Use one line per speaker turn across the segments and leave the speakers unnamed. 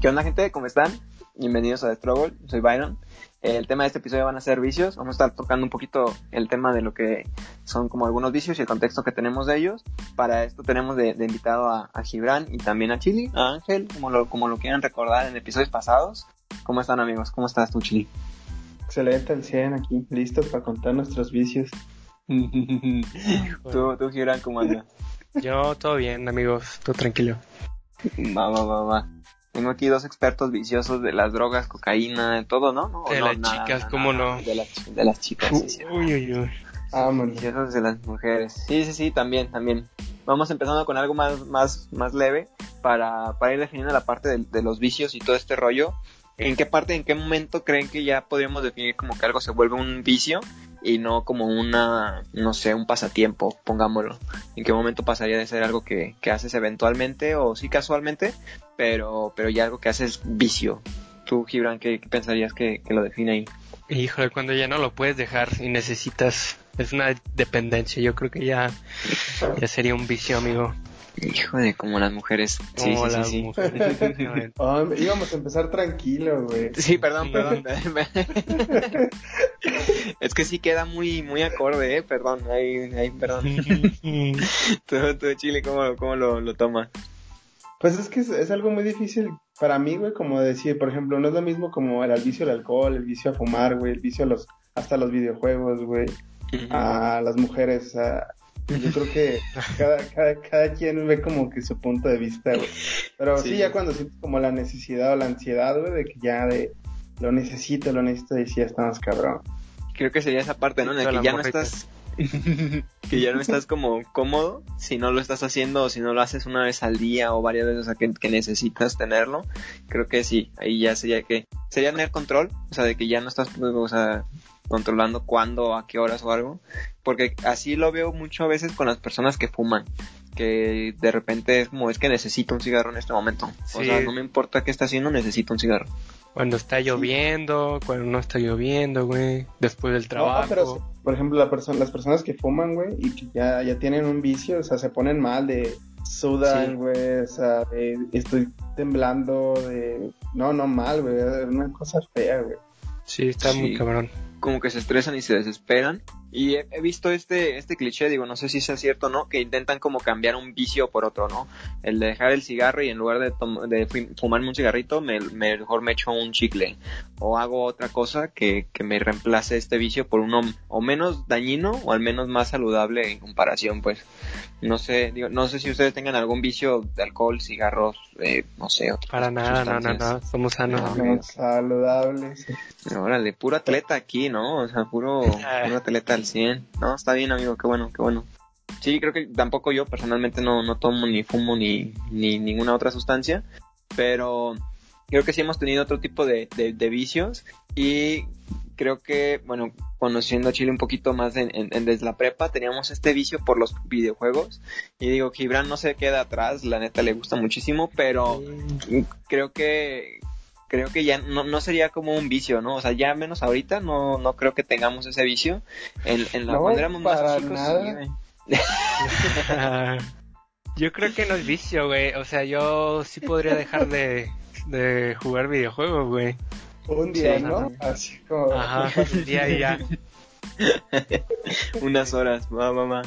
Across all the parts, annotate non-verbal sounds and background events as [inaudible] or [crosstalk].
¿Qué onda, gente? ¿Cómo están? Bienvenidos a The Struggle. Soy Byron. El tema de este episodio van a ser vicios. Vamos a estar tocando un poquito el tema de lo que son como algunos vicios y el contexto que tenemos de ellos. Para esto tenemos de, de invitado a, a, Gibran y también a Chili, a Ángel, como lo, como lo quieran recordar en episodios pasados. ¿Cómo están, amigos? ¿Cómo estás tú, Chili?
Excelente, al 100 aquí, listos para contar nuestros vicios. [laughs]
¿Tú, tú, Gibran, cómo andas?
Yo todo bien, amigos, todo tranquilo.
Va, va, va, va. Tengo aquí dos expertos viciosos de las drogas, cocaína, de todo, ¿no? no
de
no,
las
nada,
chicas,
nada,
¿cómo
nada,
no?
De las, de las chicas, sí, sí.
Uy, uy, uy.
Vámonos.
Viciosos de las mujeres. Sí, sí, sí, también, también. Vamos empezando con algo más, más, más leve para, para ir definiendo la parte de, de los vicios y todo este rollo. ¿En qué parte, en qué momento creen que ya podríamos definir como que algo se vuelve un vicio y no como una, no sé, un pasatiempo, pongámoslo. ¿En qué momento pasaría de ser algo que, que haces eventualmente o sí casualmente, pero, pero ya algo que haces vicio? Tú, Gibran, ¿qué, qué pensarías que, que, lo define ahí?
Híjole, cuando ya no lo puedes dejar y necesitas, es una dependencia, yo creo que ya, ya sería un vicio, amigo.
Híjole, como las mujeres. Sí,
Como
sí,
las
sí, sí.
mujeres. [laughs]
Oh, íbamos a empezar tranquilo, güey.
Sí, perdón, perdón. [laughs] es que sí queda muy, muy acorde, eh. Perdón, ahí, ahí, perdón. [laughs] tú, tú, Chile, ¿cómo, cómo lo, lo tomas?
Pues es que es, es, algo muy difícil para mí, güey, como decir, por ejemplo, no es lo mismo como el, el vicio al alcohol, el vicio a fumar, güey, el vicio a los, hasta los videojuegos, güey, uh -huh. a las mujeres, a, yo creo que cada, cada, cada quien ve como que su punto de vista, güey. Pero sí. sí, ya cuando sientes como la necesidad o la ansiedad, güey, de que ya de lo necesito, lo necesito, y sí, ya estamos cabrón.
Creo que sería esa parte, ¿no? En la que ya no estás [laughs] que ya no estás como cómodo si no lo estás haciendo o si no lo haces una vez al día o varias veces o sea, que, que, necesitas tenerlo creo que sí ahí ya sería que sería tener control o sea de que ya no estás o sea controlando cuándo a qué horas o algo porque así lo veo mucho a veces con las personas que fuman que de repente es como es que necesito un cigarro en este momento sí. o sea no me importa qué está haciendo necesito un cigarro
cuando está lloviendo, sí. cuando no está lloviendo, güey, después del trabajo.
No, pero, por ejemplo, la perso las personas que fuman, güey, y que ya, ya tienen un vicio, o sea, se ponen mal de sudan, güey, sí. o sea, de, estoy temblando, de... No, no mal, güey, es una cosa fea, güey.
Sí, está sí. muy cabrón.
Como que se estresan y se desesperan. Y he, visto este, este cliché, digo, no sé si sea cierto o no, que intentan como cambiar un vicio por otro, ¿no? El de dejar el cigarro y en lugar de, de fumarme un cigarrito, me, mejor me echo un chicle. O hago otra cosa que, que me reemplace este vicio por uno o menos dañino o al menos más saludable en comparación, pues. No sé, digo, no sé si ustedes tengan algún vicio de alcohol, cigarros, eh, no sé.
Para nada, no, no, no, somos sanos.
No, saludables.
Órale, puro atleta aquí, ¿no? O sea, puro, [laughs] puro atleta al 100. No, está bien, amigo, qué bueno, qué bueno. Sí, creo que tampoco yo personalmente no, no tomo ni fumo ni, ni ninguna otra sustancia, pero creo que sí hemos tenido otro tipo de, de, de vicios y creo que, bueno, conociendo a Chile un poquito más en, en, en, desde la prepa, teníamos este vicio por los videojuegos. Y digo, Gibran no se queda atrás, la neta le gusta muchísimo, pero sí. creo que creo que ya no, no sería como un vicio, ¿no? O sea, ya menos ahorita no, no creo que tengamos ese vicio. En, en la
no,
cuando éramos
para
más chicos.
Sí, [laughs] yo creo que no es vicio, güey. O sea, yo sí podría dejar de, de jugar videojuegos, güey.
Un día, sí, ¿no? Así como...
Ajá, un día y ya. [laughs]
Unas horas, va, va, va.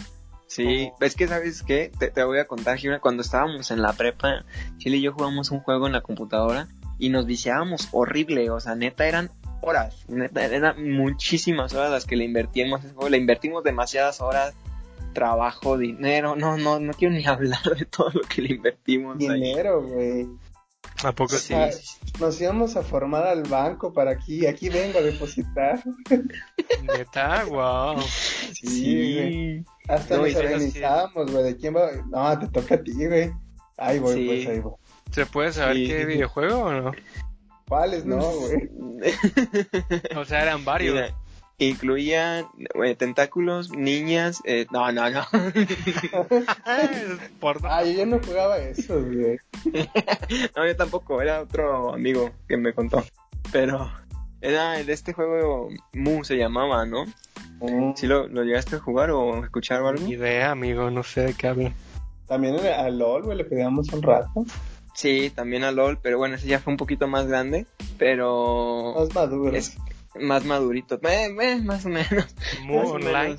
Sí, oh. es que sabes qué, te, te, voy a contar, Gibran, cuando estábamos en la prepa, Chile y yo jugamos un juego en la computadora y nos viciábamos horrible, o sea, neta eran horas, neta eran muchísimas horas las que le invertimos, le invertimos demasiadas horas, trabajo, dinero, no, no, no quiero ni [laughs] hablar de todo lo que le invertimos.
Dinero, güey.
¿A poco
sí? O sea, nos íbamos a formar al banco para aquí, aquí vengo a depositar.
Neta, wow.
Sí, sí. Hasta no, nos organizábamos, güey, de quién va, no, te toca a ti, güey. Ahí voy, sí. pues ahí voy.
¿Se puede saber sí. qué videojuego o no?
¿Cuáles no, güey? [laughs]
o sea, eran varios. Mira,
incluía eh, tentáculos, niñas, eh, no, no, no. [laughs]
ah, yo ya no jugaba eso, güey. [laughs]
no, yo tampoco, era otro amigo que me contó. Pero era de este juego Mu se llamaba, ¿no? Mm. ¿Sí lo, lo, llegaste a jugar o escuchar o algo?
Ni idea, amigo, no sé de qué hablan.
También a LOL, güey, le pegamos un rato.
Sí, también a LOL, pero bueno, ese ya fue un poquito más grande, pero...
Más maduro.
Es más madurito, eh, eh, más o menos.
Muy online.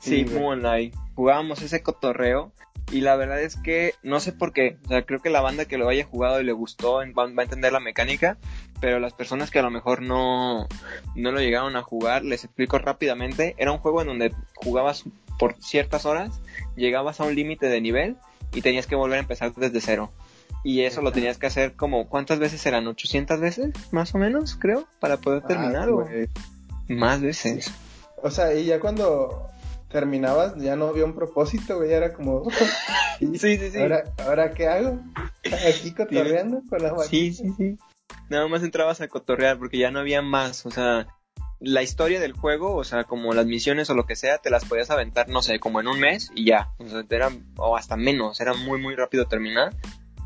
Sí, muy online. Jugábamos ese cotorreo y la verdad es que no sé por qué, o sea, creo que la banda que lo haya jugado y le gustó va, a entender la mecánica, pero las personas que a lo mejor no, no lo llegaron a jugar, les explico rápidamente, era un juego en donde jugabas por ciertas horas, llegabas a un límite de nivel y tenías que volver a empezar desde cero. Y eso lo tenías que hacer como, ¿cuántas veces eran? ¿800 veces? Más o menos, creo, para poder ah, terminar. Más veces.
O sea, y ya cuando terminabas ya no había un propósito, güey, era como... [laughs]
sí, sí, sí.
¿Ahora, ¿Ahora qué hago? Aquí cotorreando con la
Sí, sí, sí. Nada más entrabas a cotorrear porque ya no había más, o sea, la historia del juego, o sea, como las misiones o lo que sea, te las podías aventar, no sé, como en un mes y ya, o sea, era, o hasta menos, era muy, muy rápido terminar.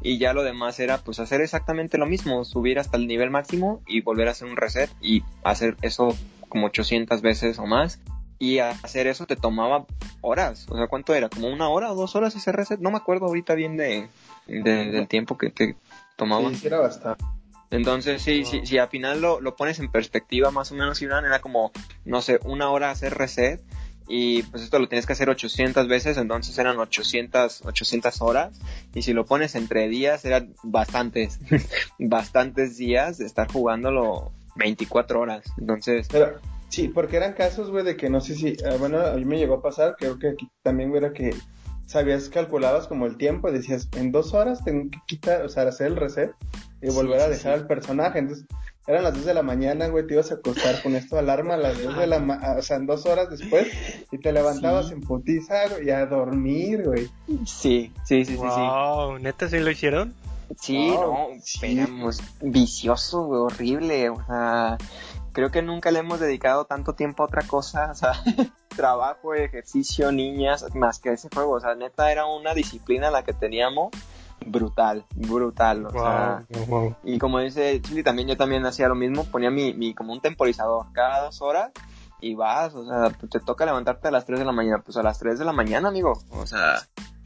Y ya lo demás era pues hacer exactamente lo mismo, subir hasta el nivel máximo y volver a hacer un reset y hacer eso como 800 veces o más y hacer eso te tomaba horas. O sea, ¿cuánto era? ¿Como una hora o dos horas ese reset? No me acuerdo ahorita bien de, del tiempo que te tomaba.
Sí, era bastante.
Entonces, sí, sí, si al final lo, lo, pones en perspectiva, más o menos, Iván, era como, no sé, una hora hacer reset y pues esto lo tienes que hacer 800 veces, entonces eran 800, 800 horas y si lo pones entre días eran bastantes, [laughs] bastantes días de estar jugándolo 24 horas. Entonces,
Sí, porque eran casos, güey, de que no sé si, ah, bueno, a mí me llegó a pasar, creo que aquí también, era que sabías, calculabas como el tiempo, decías, en dos horas tengo que quitar, o sea, hacer el reset y volver a dejar al personaje, entonces eran las dos de la mañana, güey, te ibas a acostar con esto alarma a las dos de la mañana, o sea, en dos horas después, y te levantabas en putiza, güey, y a dormir, güey.
Sí, sí, sí, sí,
wow, ¿neta sí lo hicieron?
Sí, no, no vicioso, güey, horrible, o sea, creo que nunca le hemos dedicado tanto tiempo a otra cosa, o sea, [laughs] trabajo, ejercicio, niñas, más que ese juego, o sea, neta era una disciplina la que teníamos brutal, brutal, o sea, y como dice Chili también, yo también hacía lo mismo, ponía mi, mi como un temporizador cada dos horas y vas, o sea, te toca levantarte a las 3 de la mañana, pues a las 3 de la mañana, amigo, o sea,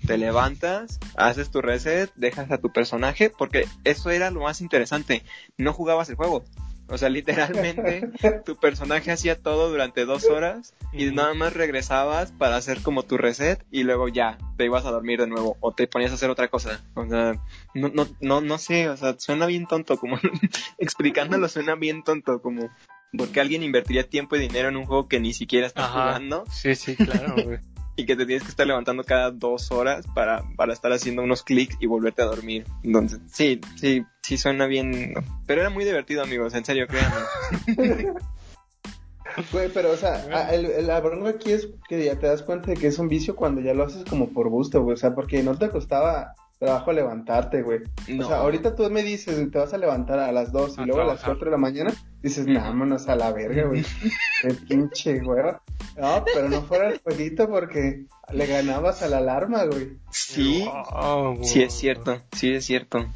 te levantas, haces tu reset, dejas a tu personaje, porque eso era lo más interesante, no jugabas el juego, o sea, literalmente [laughs] tu personaje hacía todo durante dos horas y nada más regresabas para hacer como tu reset y luego ya te ibas a dormir de nuevo o te ponías a hacer otra cosa. O sea, no, no, no, no sé, o sea, suena bien tonto, como [laughs] explicándolo suena bien tonto, como porque alguien invertiría tiempo y dinero en un juego que ni siquiera está jugando.
Sí, sí, claro,
y que te tienes que estar levantando cada dos horas para, para estar haciendo unos clics y volverte a dormir. Entonces, sí, sí, sí suena bien. Pero era muy divertido, amigos, en serio, créanme. [laughs]
Güey, pero, o sea, el, la bronca aquí es que ya te das cuenta de que es un vicio cuando ya lo haces como por gusto, güey. O sea, porque no te costaba trabajo levantarte, güey. O sea, ahorita tú me dices, te vas a levantar a las 2 y luego a las 4 de la mañana, dices, vámonos a la verga, güey. [laughs] Qué pinche, güey. No, pero no fuera el jueguito porque le ganabas a la alarma, güey.
Sí, sí es cierto, sí es cierto.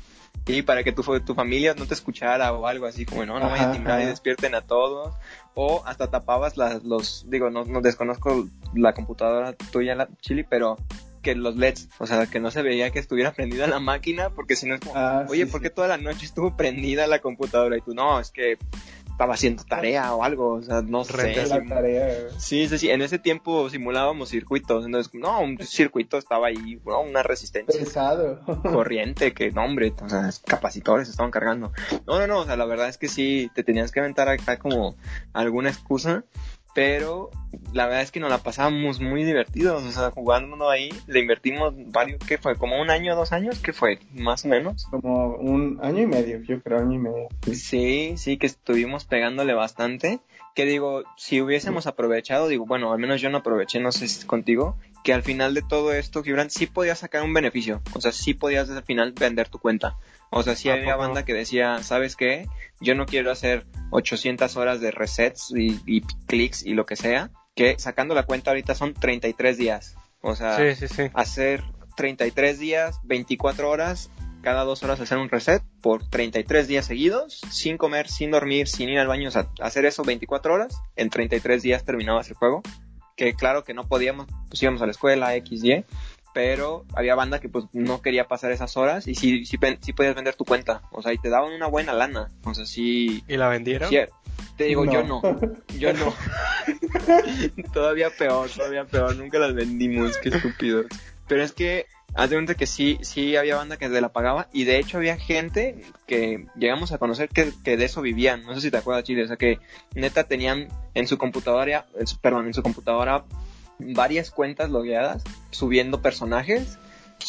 Y para que tu, tu familia no te escuchara o algo así como, no, no vayan a timbrar y despierten a todos. O hasta tapabas las, los, digo, no, no desconozco la computadora tuya, la chili, pero que los LEDs, o sea, que no se veía que estuviera prendida la máquina, porque si no es como, ah, oye, ¿por qué toda la noche estuvo prendida la computadora? Y tú, no, es que estaba haciendo tarea o algo, o sea, no sé.
La tarea.
Sí, sí, sí, en ese tiempo simulábamos circuitos, entonces, no, un circuito estaba ahí, una resistencia.
Pesado. [laughs]
Corriente, que, no, hombre, o sea, capacitores estaban cargando. No, no, no, o sea, la verdad es que sí, te tenías que aventar acá como alguna excusa pero la verdad es que nos la pasábamos muy divertidos, o sea, jugando ahí, le invertimos varios, ¿qué fue? ¿Como un año, dos años? ¿Qué fue? Más o menos.
Como un año y medio, yo creo, año y medio.
Sí, sí, que estuvimos pegándole bastante, que digo, si hubiésemos aprovechado, digo, bueno, al menos yo no aproveché, no sé si es contigo, que al final de todo esto, Gibran, sí podías sacar un beneficio, o sea, sí podías al final vender tu cuenta. O sea, sí había banda que decía, ¿sabes qué? Yo no quiero hacer 800 horas de resets y, clics y lo que sea, que sacando la cuenta ahorita son 33 días. O sea, hacer 33 días, 24 horas, cada dos horas hacer un reset por 33 días seguidos, sin comer, sin dormir, sin ir al baño, o sea, hacer eso 24 horas, en 33 días terminabas el juego. Que claro que no podíamos, pues íbamos a la escuela, X, Y, pero había banda que pues no quería pasar esas horas y sí, sí, sí podías vender tu cuenta, o sea, y te daban una buena lana, o sea, sí...
¿Y la vendieron?
te digo, yo no, [laughs] yo no. [laughs] todavía peor, todavía peor, nunca las vendimos, qué estúpidos. Pero es que haz de cuenta que sí, sí había banda que se la pagaba y de hecho había gente que llegamos a conocer que, que de eso vivían. No sé si te acuerdas, Chile, o sea que neta tenían en su computadora, perdón, en su computadora varias cuentas logueadas subiendo personajes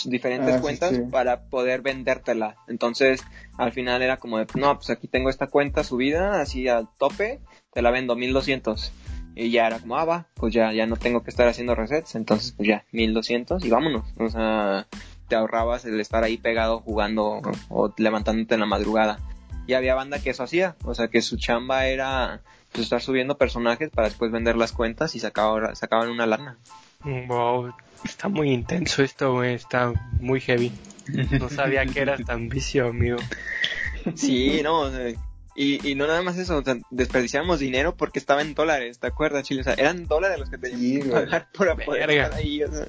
diferentes ah, cuentas para poder vendértela. Entonces, al final era como de, no, pues aquí tengo esta cuenta subida, así al tope, te la vendo 1200. Y ya era como, ah, va, pues ya, ya no tengo que estar haciendo resets, entonces pues ya, 1200 y vámonos. O sea, te ahorrabas el estar ahí pegado jugando o levantándote en la madrugada. Y había banda que eso hacía, o sea, que su chamba era pues, estar subiendo personajes para después vender las cuentas y sacaban, sacaban una lana.
Wow, está muy intenso esto, güey, está muy heavy. No sabía que era tan vicio, amigo.
Sí, no, y, y no nada más eso, o sea, desperdiciamos dinero porque estaba en dólares, ¿te acuerdas, Chile? O sea, eran dólares los que teníamos que pagar por poder estar ahí, o sea.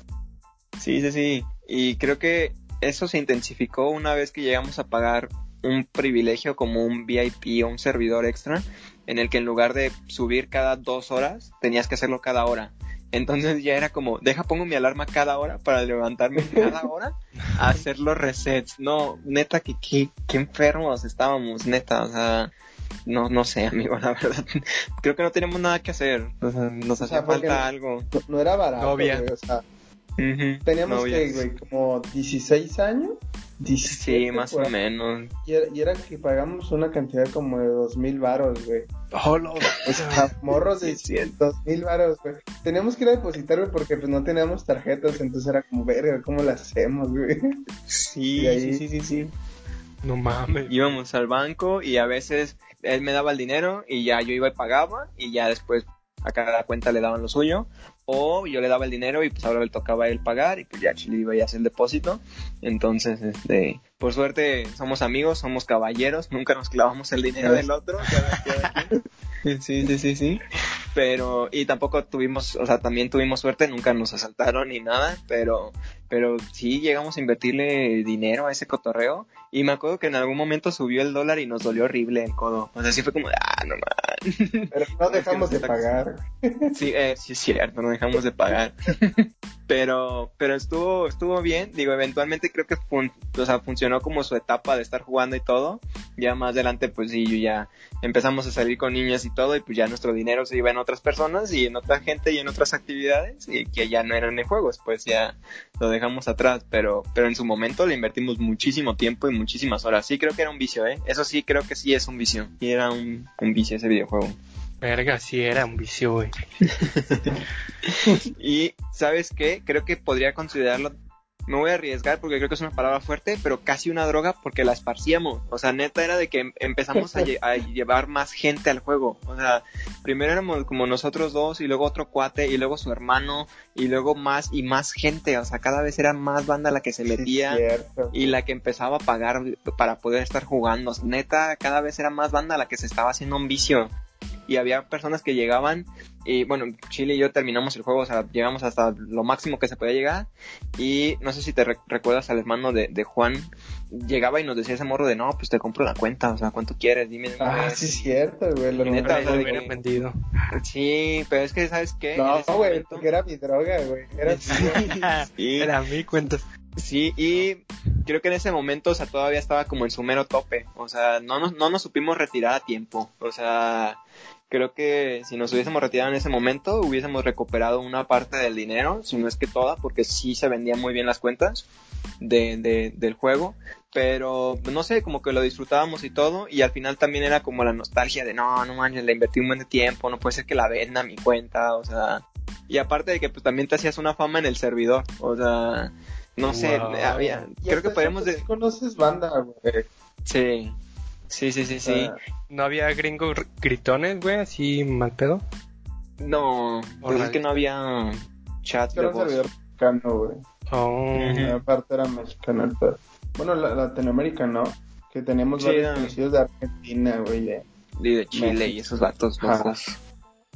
Sí, sí, sí. Y creo que eso se intensificó una vez que llegamos a pagar un privilegio como un VIP o un servidor extra, en el que en lugar de subir cada dos horas, tenías que hacerlo cada hora. Entonces ya era como, deja, pongo mi alarma cada hora para levantarme [laughs] cada hora a hacer los resets. No, neta, que qué, enfermos estábamos, neta, o sea, no, no sé, amigo, la verdad. [laughs] Creo que no tenemos nada que hacer. O sea, nos hacía falta algo.
No, era barato, güey, o sea, teníamos que, güey, como 16 años
sí, más o menos.
Y era, que pagamos una cantidad como de dos mil varos, güey.
Oh, no. [laughs]
morros de dos mil varos, güey. Teníamos que ir a depositar, güey, porque pues no teníamos tarjetas, entonces era como, verga, ¿cómo las hacemos, güey?
Sí, sí, sí, sí, sí.
No mames.
Íbamos al banco y a veces él me daba el dinero y ya yo iba y pagaba y ya después a cada cuenta le daban lo suyo o yo le daba el dinero y pues ahora le tocaba a él pagar y pues ya Chile iba a hacer el depósito. Entonces, este, por suerte somos amigos, somos caballeros, nunca nos clavamos el dinero del otro. [laughs] sí, sí, sí, sí. Pero, y tampoco tuvimos, o sea, también tuvimos suerte, nunca nos asaltaron ni nada, pero, pero sí llegamos a invertirle dinero a ese cotorreo. Y me acuerdo que en algún momento subió el dólar y nos dolió horrible el codo. O sea, sí fue como ah, no
man. Pero no dejamos de pagar. [laughs]
Sí, eh, sí es cierto, no dejamos de pagar. pero pero estuvo estuvo bien. Digo eventualmente creo que o sea, funcionó como su etapa de estar jugando y todo. Ya más adelante pues sí yo ya empezamos a salir con niñas y todo y pues ya nuestro dinero se iba en otras personas y en otra gente y en otras actividades y que ya no eran en juegos pues ya lo dejamos atrás. Pero pero en su momento le invertimos muchísimo tiempo y muchísimas horas. Sí creo que era un vicio eh eso sí creo que sí es un vicio. Y era un, un vicio ese videojuego
Verga, sí era un vicio, güey. [laughs]
y, ¿sabes qué? Creo que podría considerarlo. Me voy a arriesgar porque creo que es una palabra fuerte, pero casi una droga porque la esparcíamos. O sea, neta era de que em, empezamos [laughs] a, llevar más gente al juego. O sea, primero éramos como nosotros dos y luego otro cuate y luego su hermano y luego más y más gente. O sea, cada vez era más banda la que se metía y la que empezaba a pagar para poder estar jugando. Neta, cada vez era más banda la que se estaba haciendo un vicio y había personas que llegaban y bueno, Chile y yo terminamos el juego, o sea, llegamos hasta lo máximo que se podía llegar y no sé si te recuerdas al hermano de, Juan, llegaba y nos decía ese morro de no, pues te compro la cuenta, o sea, ¿cuánto quieres? Dime.
Ah, sí es cierto, güey, lo
neta, lo hubiera vendido.
Sí, pero es que, ¿sabes qué?
No, güey, porque era mi droga, güey, era, [laughs]
sí. era mi cuenta.
Sí, y creo que en ese momento, o sea, todavía estaba como en su mero tope. O sea, no nos, no nos supimos retirar a tiempo. O sea, creo que si nos hubiésemos retirado en ese momento, hubiésemos recuperado una parte del dinero, si no es que toda, porque sí se vendían muy bien las cuentas de, de, del juego. Pero no sé, como que lo disfrutábamos y todo. Y al final también era como la nostalgia de no, no manches, le invertí un buen de tiempo, no puede ser que la venda mi cuenta, o sea. Y aparte de que pues también te hacías una fama en el servidor, o sea no sé, había, creo que podemos...
De... ¿Conoces banda, güey?
Sí, sí, sí, sí, sí.
¿No había gringos gritones, güey, así mal pedo?
No, pues es que no había chat de voz.
mexicano, güey. Oh. Aparte era mexicano el pedo. Bueno, la, Latinoamérica, ¿no? Que teníamos varios conocidos de Argentina, güey,
de... Y de Chile y esos vatos locos.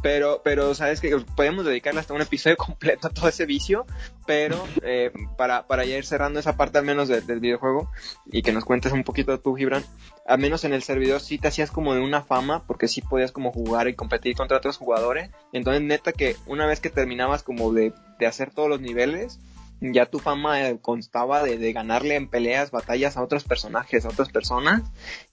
Pero, pero sabes que podemos dedicarle hasta un episodio [laughs] completo a todo ese vicio, pero eh, para, para ya ir cerrando esa parte al menos del videojuego y que nos cuentes un poquito tú, Gibran, al menos en el servidor sí te hacías como de una fama, porque sí podías como jugar y competir contra otros jugadores. Entonces, neta que una vez que terminabas como de, de hacer todos los niveles, ya tu fama eh, constaba de, ganarle en peleas, batallas a otros personajes, a otras personas,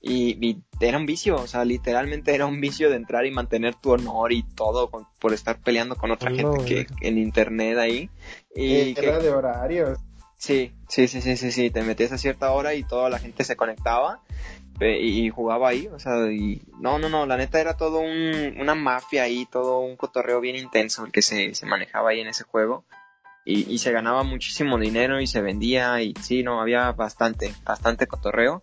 y, era un vicio, o sea, literalmente era un vicio de entrar y mantener tu honor y todo por estar peleando con otra gente que en internet ahí.
Y era de horarios.
Sí, sí, sí, sí, sí, sí, te metías a cierta hora y toda la gente se conectaba y, jugaba ahí, o sea, y no, no, no, la neta era todo un, una mafia ahí, todo un cotorreo bien intenso el que se, se manejaba ahí en ese juego y, se ganaba muchísimo dinero y se vendía y sí, no, había bastante, bastante cotorreo.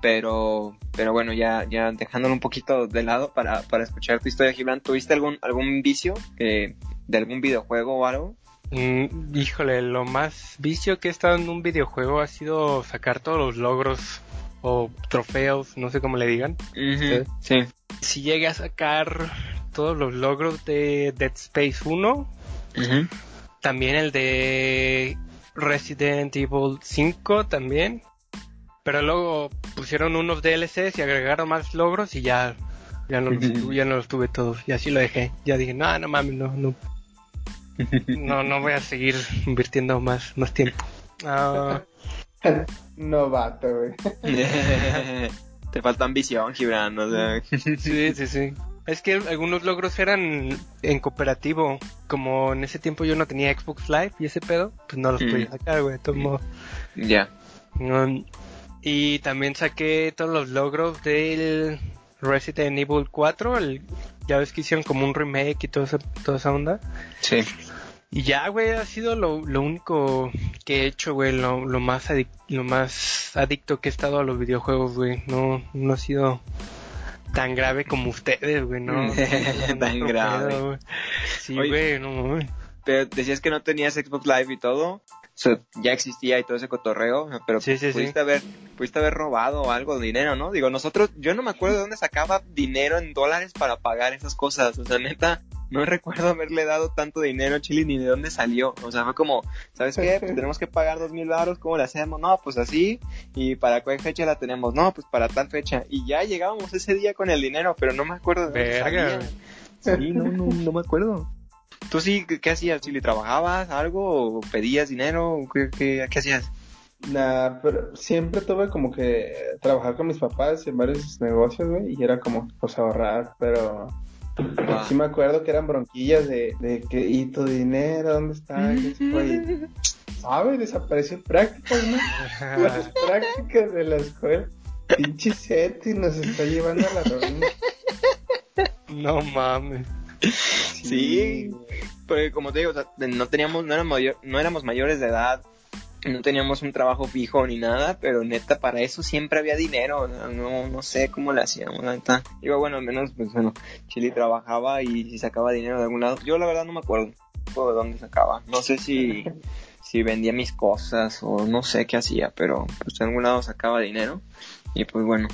Pero, pero bueno, ya, ya dejándolo un poquito de lado para, para escuchar tu historia, Gibran, ¿tuviste algún, algún vicio de algún videojuego o algo?
Mm, híjole, lo más vicio que he estado en un videojuego ha sido sacar todos los logros o trofeos, no sé cómo le digan.
sí.
Si llegué a sacar todos los logros de Dead Space 1, también el de Resident Evil 5 también. Pero luego pusieron unos DLCs y agregaron más logros y ya, ya, no, los, [laughs] ya no los tuve todos. Y así lo dejé. Ya dije, no, no mames, no, no. No, no voy a seguir invirtiendo más, más tiempo. [laughs]
Ah. Novato, güey. [laughs]
Te falta ambición, Gibran, o sea.
Sí, sí, sí. Es que algunos logros eran en cooperativo. Como en ese tiempo yo no tenía Xbox Live y ese pedo, pues no los podía mm. sacar, güey, de todos
Ya.
Um, y también saqué todos los logros del Resident Evil 4. El, ya ves que hicieron como un remake y toda esa, toda esa onda.
Sí.
Y ya, güey, ha sido lo, lo único que he hecho, güey, lo, lo, más lo más adicto que he estado a los videojuegos, güey. No, no ha sido tan grave como ustedes, güey, ¿no? [laughs]
tan grave.
Sí, güey, no,
Pero decías que no tenías Xbox Live y todo. O sea, ya existía y todo ese cotorreo, pero pudiste haber pudiste haber robado algo de dinero, ¿no? Digo, nosotros, yo no me acuerdo de dónde sacaba dinero en dólares para pagar esas cosas. O sea, neta, no recuerdo haberle dado tanto dinero a Chile ni de dónde salió. O sea, fue como, ¿sabes qué? Pues tenemos que pagar dos mil baros, ¿cómo le hacemos? No, pues así. ¿Y para cuál fecha la tenemos? No, pues para tal fecha. Y ya llegábamos ese día con el dinero, pero no me acuerdo de
Verga.
Sí, no, no, no me acuerdo. ¿Tú sí qué hacías, Chile? ¿Trabajabas algo? ¿O pedías dinero? ¿Qué, qué, qué hacías?
Nah, pero siempre tuve como que trabajar con mis papás en varios negocios, güey, y era como, pues ahorrar, pero Sí me acuerdo que eran bronquillas de, de que, ¿y tu dinero? ¿Dónde está? Y ¿Sabe? Desapareció prácticas, ¿no? Las [laughs] prácticas de la escuela. Pinche Seti nos está llevando a la ruina.
No mames.
Sí, porque como te digo, no teníamos, no éramos, no éramos mayores de edad, no teníamos un trabajo fijo ni nada, pero neta, para eso siempre había dinero, no, no sé cómo le hacíamos, neta. Digo, bueno, al menos, pues bueno, Chili trabajaba y sacaba dinero de algún lado. Yo la verdad no me acuerdo, de dónde sacaba. No sé si, si vendía mis cosas o no sé qué hacía, pero pues de algún lado sacaba dinero. Y pues bueno,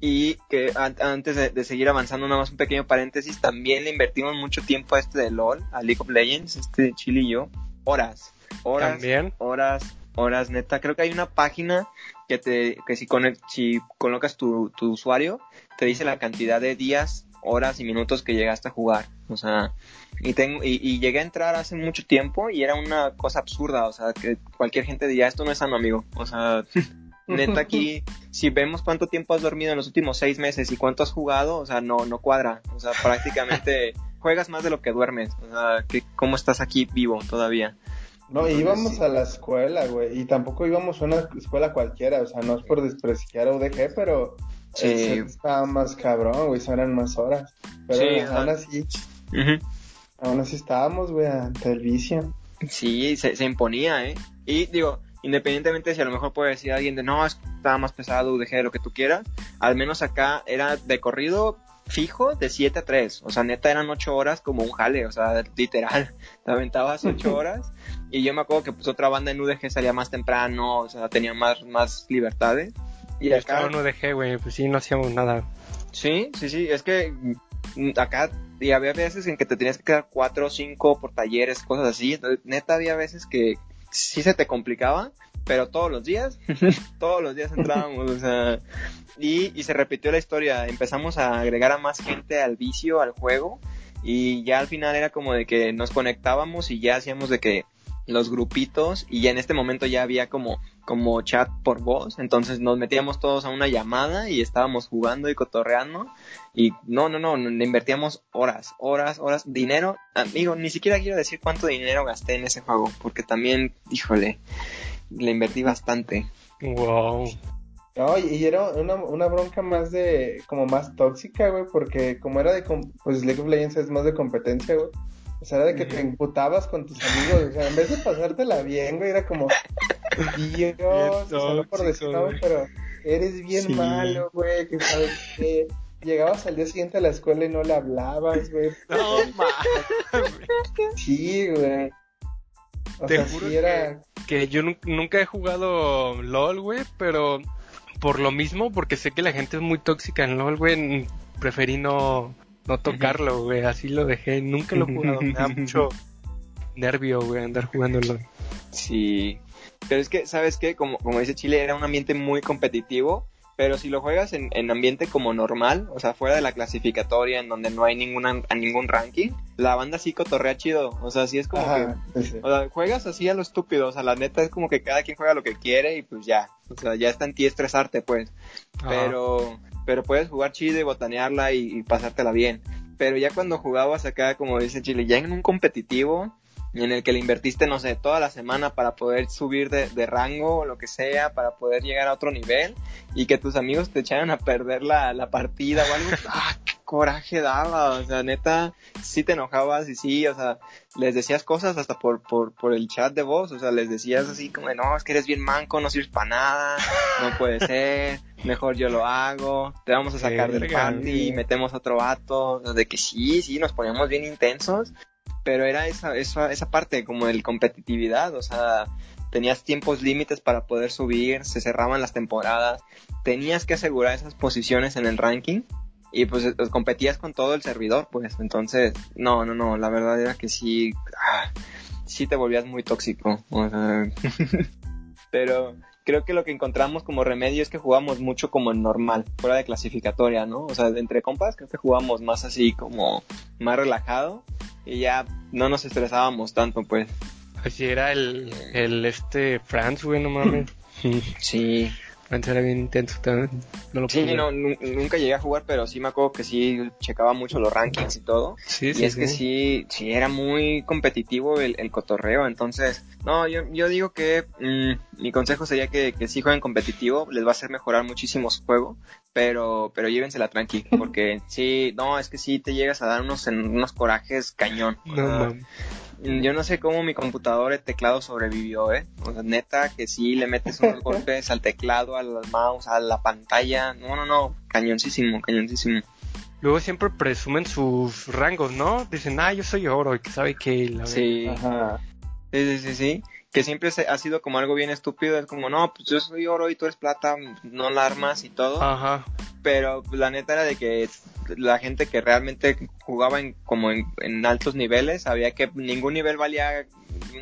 y que antes de, seguir avanzando, nada más un pequeño paréntesis, también le invertimos mucho tiempo a este de LOL, a League of Legends, este Chile y yo, horas horas,
¿También?
horas, horas, neta. Creo que hay una página que te, que si, si colocas tu, tu usuario, te dice la cantidad de días, horas y minutos que llegaste a jugar. O sea, y tengo, y, llegué a entrar hace mucho tiempo y era una cosa absurda. O sea, que cualquier gente diría, esto no es sano, amigo. O sea, [laughs] neta aquí, si vemos cuánto tiempo has dormido en los últimos seis meses y cuánto has jugado, o sea, no, no cuadra. O sea, prácticamente [laughs] juegas más de lo que duermes. O sea, que, ¿cómo estás aquí vivo todavía?
No, íbamos a la escuela, güey, y tampoco íbamos a una escuela cualquiera, o sea, no es por despreciar a UDG, pero sí. estaba más cabrón, güey, eran más horas. Pero sí, aún así, aún así estábamos, güey, ante el vicio.
Sí, se, se imponía, ¿eh? Y digo, independientemente si a lo mejor puede decir alguien de no, estaba más pesado, UDG, lo que tú quieras, al menos acá era de corrido fijo de 7 a 3. O sea, neta eran 8 horas como un jale, o sea, literal. [laughs] Te aventabas 8 [laughs] horas. Y yo me acuerdo que pues otra banda en UDG salía más temprano, o sea, tenía más, más libertades.
Y acá... en UDG, güey, pues sí, no hacíamos nada.
Sí, sí, sí, es que acá y había veces en que te tenías que quedar cuatro o cinco por talleres, cosas así. neta, había veces que sí se te complicaba, pero todos los días, [laughs] todos los días entrábamos, o sea, y, y se repitió la historia. Empezamos a agregar a más gente al vicio, al juego, y ya al final era como de que nos conectábamos y ya hacíamos de que los grupitos y ya en este momento ya había como, como chat por voz, entonces nos metíamos todos a una llamada y estábamos jugando y cotorreando y no, no, no, le invertíamos horas, horas, horas, dinero, amigo, ni siquiera quiero decir cuánto dinero gasté en ese juego, porque también, híjole, le invertí bastante.
Wow.
No, y era una, una bronca más de, como más tóxica, güey, porque como era de, pues League of Legends es más de competencia, güey. O sea, era de que te imputabas con tus amigos, o sea, en vez de pasártela bien, güey, era como, Dios, solo por decirlo, pero eres bien malo, güey, que sabes que llegabas al día siguiente a la escuela y no le hablabas, güey.
No, mames.
Sí, güey. [laughs] O
Te
sea,
juro
sí era...
Que yo nun- nunca he jugado LOL, güey, pero por lo mismo, porque sé que la gente es muy tóxica en LOL, güey, preferí no, no tocarlo, güey, así lo dejé, nunca lo he jugado, me da mucho nervio, güey, andar jugando LOL.
Sí, pero es que, ¿sabes qué? Como, como dice Chile, era un ambiente muy competitivo, pero si lo juegas en, en ambiente como normal, o sea, fuera de la clasificatoria, en donde no hay ninguna, a ningún ranking, la banda sí cotorrea chido, o sea, sí es como
Ajá, sí, sí.
que, o sea, juegas así a lo estúpido, o sea, la neta es como que cada quien juega lo que quiere y pues ya, o sea, ya está en ti estresarte, pues,
Ajá.
pero, pero puedes jugar chido y botanearla y, y pasártela bien. Pero ya cuando jugabas acá, como dice Chile, ya en un competitivo, en el que le invertiste, no sé, toda la semana para poder subir de, de rango o lo que sea, para poder llegar a otro nivel, y que tus amigos te echaran a perder la, la partida o algo, [laughs] ¡ah, qué coraje daba! O sea, neta, sí te enojabas y sí, o sea, les decías cosas hasta por, por, por el chat de voz, o sea, les decías así como no, es que eres bien manco, no sirves para nada, no puede ser, mejor yo lo hago, te vamos a sacar del party, metemos otro vato, o sea, de que sí, sí, nos poníamos bien intensos, pero era esa, esa, esa parte como el competitividad, o sea, tenías tiempos límites para poder subir, se cerraban las temporadas, tenías que asegurar esas posiciones en el ranking y pues eh, competías con todo el servidor, pues entonces, no, no, no, la verdad era que sí, ah, sí te volvías muy tóxico, o sea, [laughs] pero creo que lo que encontramos como remedio es que jugamos mucho como en normal, fuera de clasificatoria, ¿no? O sea, entre compas creo que jugamos más así como más relajado y ya no nos estresábamos tanto, pues.
Así era el, el este Franz, güey, no mames.
Sí.
Franz era bien intenso también. No lo
Sí, no, nu- nunca llegué a jugar, pero sí me acuerdo que sí checaba mucho los rankings y todo.
Sí,
Y
sí,
es que sí, sí era muy competitivo el, el cotorreo, entonces, no, yo, yo digo que mm, mi consejo sería que, que sí jueguen competitivo, les va a hacer mejorar muchísimo su juego, pero, pero llévensela tranqui, porque sí, no, es que sí te llegas a dar unos, en- unos corajes cañón.
No.
Yo no sé cómo mi computador, el teclado sobrevivió, eh, o sea, neta, que sí le metes unos [laughs] golpes al teclado, al mouse, a la pantalla, no, no, no, cañoncísimo, cañoncísimo.
Luego siempre presumen sus rangos, ¿no? Dicen, ah, yo soy oro y que sabe que la
Sí.
Ajá.
Sí, sí, sí, sí. Que siempre se- ha sido como algo bien estúpido. Es como, no, pues yo soy oro y tú eres plata, no la armas y todo.
Ajá.
Pero la neta era de que la gente que realmente jugaba en, como en, en altos niveles sabía que ningún nivel valía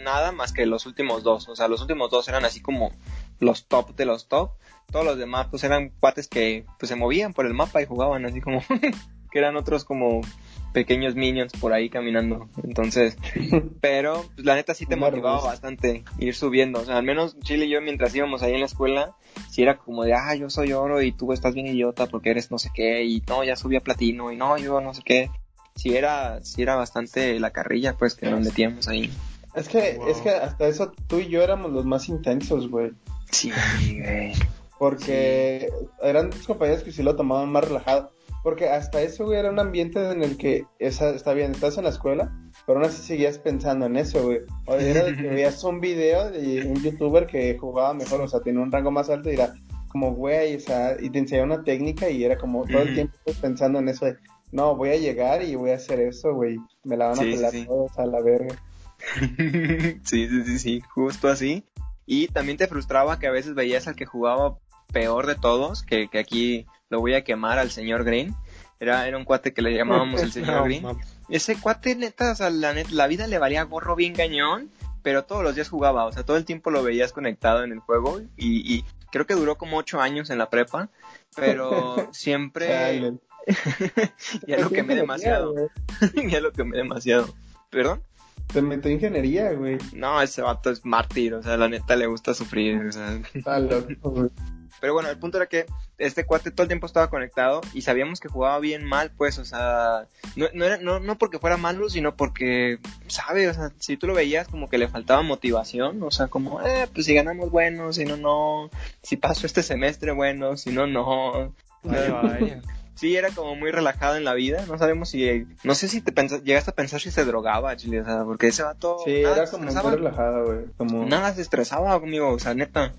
nada más que los últimos dos. O sea, los últimos dos eran así como los top de los top. Todos los demás pues eran cuates que pues se movían por el mapa y jugaban así como [laughs] que eran otros como pequeños minions por ahí caminando. Entonces, [laughs] pero pues, la neta sí te motivaba bastante ir subiendo. O sea, al menos Chile y yo mientras íbamos ahí en la escuela, si era como de, ah, yo soy oro y tú estás bien idiota porque eres no sé qué, y no, ya subí a platino, y no, yo no sé qué. Si era, si era bastante la carrilla, pues, que nos metíamos ahí.
Es que,
Wow.
es que hasta eso tú y yo éramos los más intensos, güey.
Sí, güey.
Porque eran tus compañeros que sí lo tomaban más relajado. Porque hasta eso, güey, era un ambiente en el que esa, está bien, estás en la escuela, pero aún así seguías pensando en eso, güey. O era de que [laughs] veías un video de un youtuber que jugaba mejor, o sea, tenía un rango más alto y era como, güey, o sea, y te enseñaba una técnica y era como todo el tiempo pensando en eso de, no, voy a llegar y voy a hacer eso, güey. Me la van a
Sí, sí,
pelar
sí.
todos a la verga. [laughs]
sí, sí, sí, sí, justo así. Y también te frustraba que a veces veías al que jugaba peor de todos, que, que aquí lo voy a quemar al señor Green. Era, era un cuate que le llamábamos el [laughs] señor Green. Ese cuate, neta, o sea, la, la vida le valía gorro bien cañón, pero todos los días jugaba, o sea, todo el tiempo lo veías conectado en el juego y, y creo que duró como ocho años en la prepa, pero [laughs] siempre... [laughs] ya lo quemé demasiado. ya lo quemé demasiado. ¿Perdón?
Se metió ingeniería, güey.
No, ese vato es mártir, o sea, la neta le gusta sufrir, o sea. [laughs] Está loco, güey. Pero bueno, el punto era que este cuate todo el tiempo estaba conectado y sabíamos que jugaba bien mal, pues, o sea, no, no, era, no, no porque fuera malo, sino porque, ¿sabes? O sea, si tú lo veías como que le faltaba motivación, o sea, como, eh, pues si ganamos bueno, si no, no, si paso este semestre bueno, si no, no. Sí, era como muy relajado en la vida, no sabemos si, no sé si te llegaste a pensar si se drogaba, Chile, o sea, porque ese vato...
Sí, era como muy relajado, güey, como...
Nada se estresaba conmigo, o sea, neta.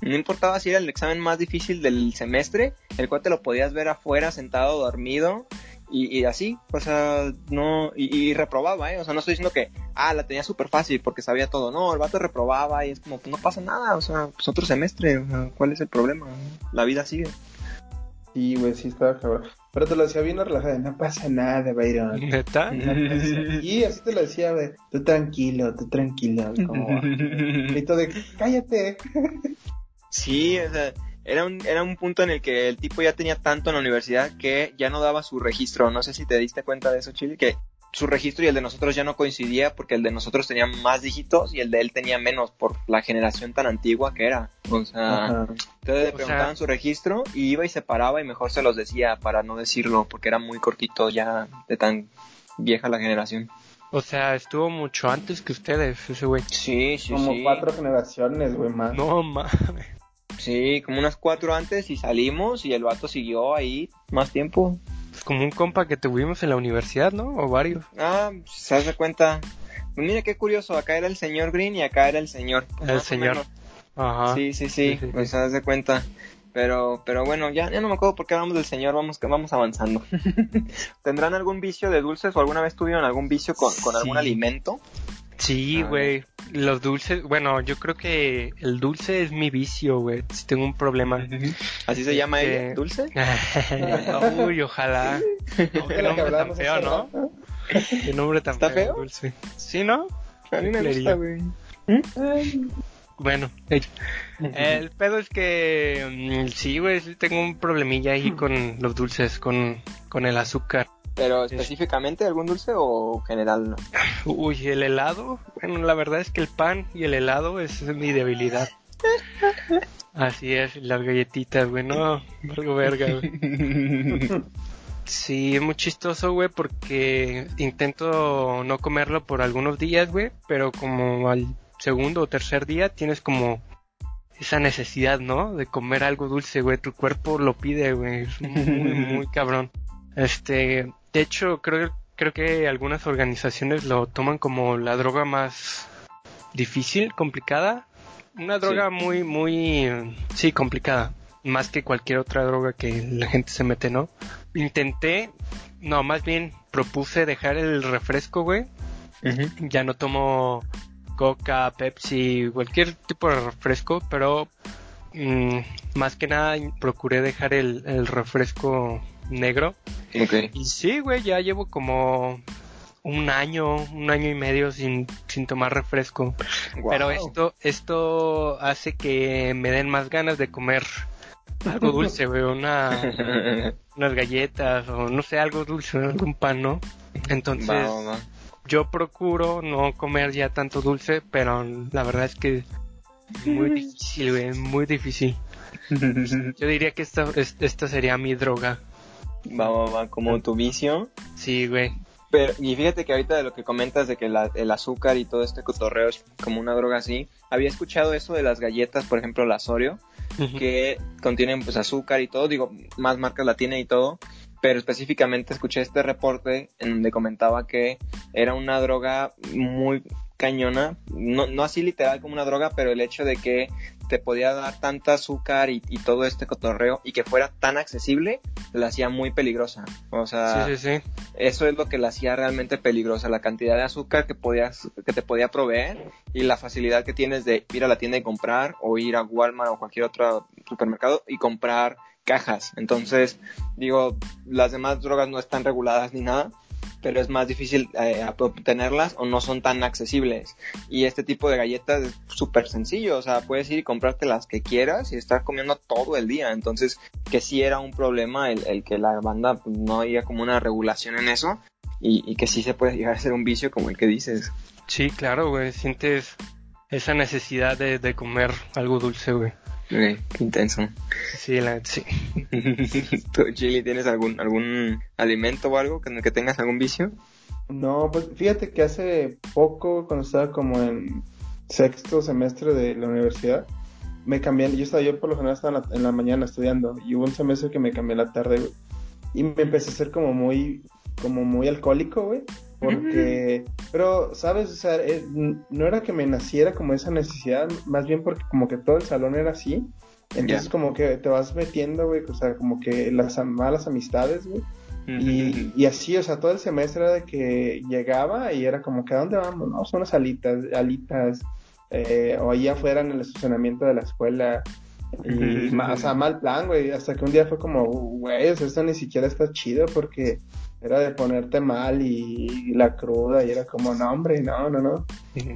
No importaba si era el examen más difícil del semestre, el cual te lo podías ver afuera sentado dormido y, así, o sea, no, y, reprobaba, ¿eh? O sea, no estoy diciendo que, ah, la tenía súper fácil porque sabía todo, no, el vato reprobaba y es como, pues no pasa nada, o sea, pues otro semestre, o sea, ¿cuál es el problema? La vida sigue.
Sí, güey, sí estaba cabrón. Pero te lo decía bien relajado, no pasa nada, Byron.
¿Neta? [laughs]
Y así te lo decía, güey, tú tranquilo, tú tranquilo, como... y todo de, cállate.
Sí, o sea, era un, era un punto en el que el tipo ya tenía tanto en la universidad que ya no daba su registro. No sé si te diste cuenta de eso, Chile, que su registro y el de nosotros ya no coincidía porque el de nosotros tenía más dígitos y el de él tenía menos por la generación tan antigua que era. O sea, entonces le preguntaban su registro y iba y se paraba y mejor se los decía para no decirlo porque era muy cortito ya de tan vieja la generación.
O sea, estuvo mucho antes que ustedes, ese güey.
Sí, sí,
Como cuatro generaciones, güey, más.
No mames.
Sí, como unas cuatro antes y salimos y el vato siguió ahí más tiempo.
Es como un compa que tuvimos en la universidad, ¿no? O varios.
Ah, se hace cuenta. Pues mira qué curioso, acá era el señor Green y acá era el señor.
el señor.
Ajá. Sí, sí, sí, pues se hace cuenta. Pero, pero bueno, ya, ya no me acuerdo por qué hablamos del señor, vamos, vamos avanzando. [laughs] ¿Tendrán algún vicio de dulces o alguna vez tuvieron algún vicio con, con algún alimento?
Sí, güey. Los dulces, bueno, yo creo que el dulce es mi vicio, güey. Si tengo un problema.
¿Así se llama ella? Este, ¿Dulce? [laughs]
Uy, ojalá. qué nombre tan feo, ¿no? Qué nombre tan
¿Está feo,
Dulce. ¿Sí, no?
A mí me gusta, güey.
Bueno, el pedo es que mm, sí, güey, tengo un problemilla ahí con los dulces, con, con el azúcar.
¿Pero específicamente algún dulce o general?
Uy, el helado. Bueno, la verdad es que el pan y el helado es mi debilidad. Así es, las galletitas, güey, no, algo verga, güey. [laughs] Sí, es muy chistoso, güey, porque intento no comerlo por algunos días, güey, pero como al segundo o tercer día tienes como esa necesidad, ¿no? De comer algo dulce, güey, tu cuerpo lo pide, güey, es muy, muy [laughs] cabrón. Este, de hecho, creo, creo que algunas organizaciones lo toman como la droga más difícil, complicada. Una droga muy, muy, sí, complicada. Más que cualquier otra droga que la gente se mete, ¿no? Intenté, no, más bien propuse dejar el refresco, güey. Ya no tomo Coca, Pepsi, cualquier tipo de refresco, pero mm, más que nada procuré dejar el, el refresco negro. Y sí, güey, ya llevo como un año, un año y medio sin, sin tomar refresco. Pero esto, esto hace que me den más ganas de comer algo [laughs] dulce, güey, una, [laughs] unas galletas o no sé, algo dulce, algún pan, ¿no? Entonces, yo procuro no comer ya tanto dulce, pero la verdad es que es muy difícil, güey, muy difícil. [laughs] Yo diría que esta, esta sería mi droga.
Va, va, va, como tu vicio.
Sí, güey.
Pero, y fíjate que ahorita de lo que comentas de que el azúcar y todo este cotorreo es como una droga así, había escuchado eso de las galletas, por ejemplo, la Oreo, que contienen pues azúcar y todo, digo, más marcas la tienen y todo, pero específicamente escuché este reporte en donde comentaba que era una droga muy cañona, no, no así literal como una droga, pero el hecho de que te podía dar tanta azúcar y, todo este cotorreo y que fuera tan accesible, la hacía muy peligrosa. O sea, eso es lo que la hacía realmente peligrosa, la cantidad de azúcar que podías, que te podía proveer y la facilidad que tienes de ir a la tienda y comprar o ir a Walmart o cualquier otro supermercado y comprar cajas. Entonces, digo, las demás drogas no están reguladas ni nada, pero es más difícil eh, obtenerlas o no son tan accesibles. Y este tipo de galletas es súper sencillo, o sea, puedes ir y comprarte las que quieras y estar comiendo todo el día. Entonces, que sí era un problema el, que la banda pues, no había como una regulación en eso y, que sí se puede [laughs] llegar a ser un vicio como el que dices.
Sí, claro, güey, sientes esa necesidad de, de comer algo dulce, güey.
Qué intenso.
Sí, la, sí. [laughs]
¿Tú, Chili, tienes algún, algún alimento o algo en el que tengas algún vicio?
No, pues fíjate que hace poco, cuando estaba como en sexto semestre de la universidad, me cambié, yo estaba, yo por lo general estaba en la, mañana estudiando, y hubo un semestre que me cambié la tarde, y me empecé a ser como muy, como muy alcohólico, güey, porque, pero, ¿sabes? O sea, eh, no era que me naciera como esa necesidad, más bien porque como que todo el salón era así, entonces como que te vas metiendo, güey, o sea, como que las malas amistades, güey. y, y, así, o sea, todo el semestre era de que llegaba y era como que ¿a dónde vamos? No, son unas alitas, alitas, eh, o allá afuera en el estacionamiento de la escuela. Y, o sea, mal plan, güey, hasta que un día fue como, güey, o sea, esto ni siquiera está chido porque era de ponerte mal y, la cruda y era como, no, hombre, no, no, no.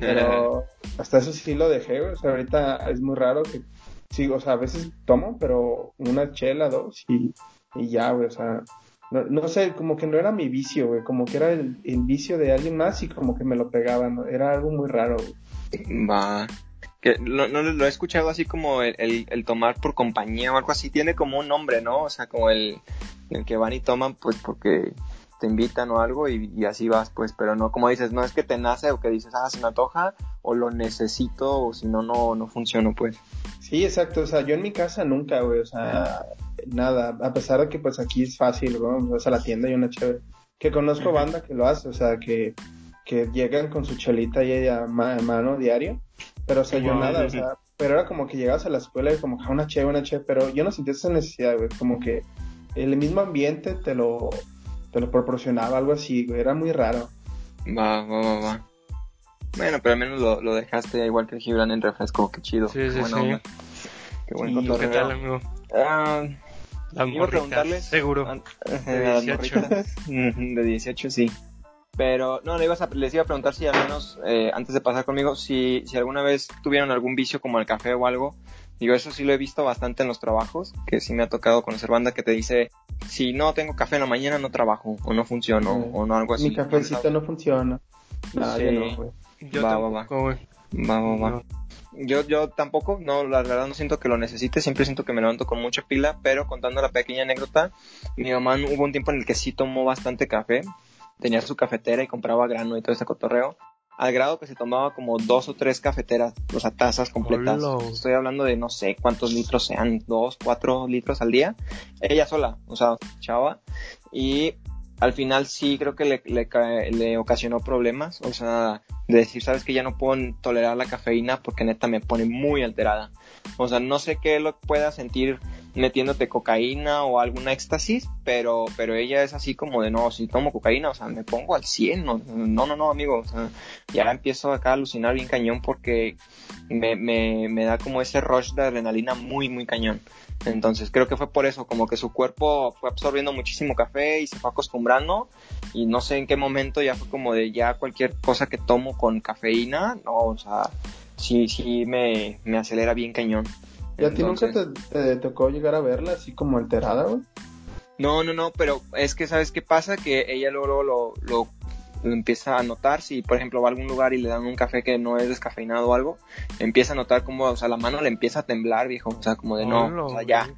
Pero [laughs] hasta eso sí lo dejé, güey, o sea, ahorita es muy raro que sí, o sea, a veces tomo, pero una chela, dos y, y ya, güey, o sea, no, no, sé, como que no era mi vicio, güey, como que era el, vicio de alguien más y como que me lo pegaban, era algo muy raro, güey.
Va. Que no, no, lo he escuchado así como el, el, tomar por compañía o algo así, tiene como un nombre, ¿no? O sea, como el, el que van y toman pues porque te invitan o algo y, así vas, pues, pero no, como dices, no es que te nace o que dices, ah, se me antoja o lo necesito o si no, no, no funciona, pues.
Sí, exacto, o sea, yo en mi casa nunca, güey, o sea, nada, a pesar de que pues aquí es fácil, güey, vas a la tienda y una chévere, que conozco banda que lo hace, o sea, que, que llegan con su chelita y a mano diario, pero o sea, yo nada, o sea, pero era como que llegabas a la escuela y como ah, una chévere, una chévere, pero yo no sentía esa necesidad, güey, como que el mismo ambiente te lo, te lo proporcionaba, algo así, güey, era muy raro.
Va, va, va, va. Bueno, pero al menos lo, lo dejaste igual que el Gibran en refresco, qué chido.
Sí, sí, sí.
Qué buen sí, ¿Qué tal, amigo? Ah, iba a preguntarle.
Seguro.
de 18. [laughs] de 18, sí. Pero, no, les iba a preguntar si al menos, eh, antes de pasar conmigo, si, si alguna vez tuvieron algún vicio como el café o algo, Digo, eso sí lo he visto bastante en los trabajos, que sí me ha tocado conocer banda que te dice, si no tengo café en la mañana no trabajo, o no funciona, o no algo así.
Mi cafecito no funciona. Nada, no,
Yo va, va, va. Va, va, va. Yo, yo tampoco, no, la verdad no siento que lo necesite, siempre siento que me levanto con mucha pila, pero contando la pequeña anécdota, mi mamá hubo un tiempo en el que sí tomó bastante café, tenía su cafetera y compraba grano y todo ese cotorreo, al grado que se tomaba como dos o tres cafeteras, o sea, tazas completas. Estoy hablando de no sé cuántos litros sean, dos, cuatro litros al día. Ella sola, o sea, chava. Y al final sí creo que le, le, le ocasionó problemas, o sea, de decir, sabes que ya no puedo tolerar la cafeína porque neta me pone muy alterada. O sea, no sé qué lo pueda sentir metiéndote cocaína o algún éxtasis, pero, pero ella es así como de, no, si tomo cocaína, o sea, me pongo al 100, no, no, no, no amigo, o sea, empiezo acá a alucinar bien cañón porque me, me, me da como ese rush de adrenalina muy, muy cañón. Entonces creo que fue por eso, como que su cuerpo fue absorbiendo muchísimo café y se fue acostumbrando y no sé en qué momento ya fue como de ya cualquier cosa que tomo con cafeína, no, o sea, sí, sí me, me acelera bien cañón.
¿Y a ti nunca te, tocó llegar a verla así como alterada, güey?
No, no, no, pero es que ¿sabes qué pasa? Que ella luego lo, lo, empieza a notar, si por ejemplo va a algún lugar y le dan un café que no es descafeinado o algo, empieza a notar como, o sea, la mano le empieza a temblar, viejo, o sea, como de no, o sea, ya,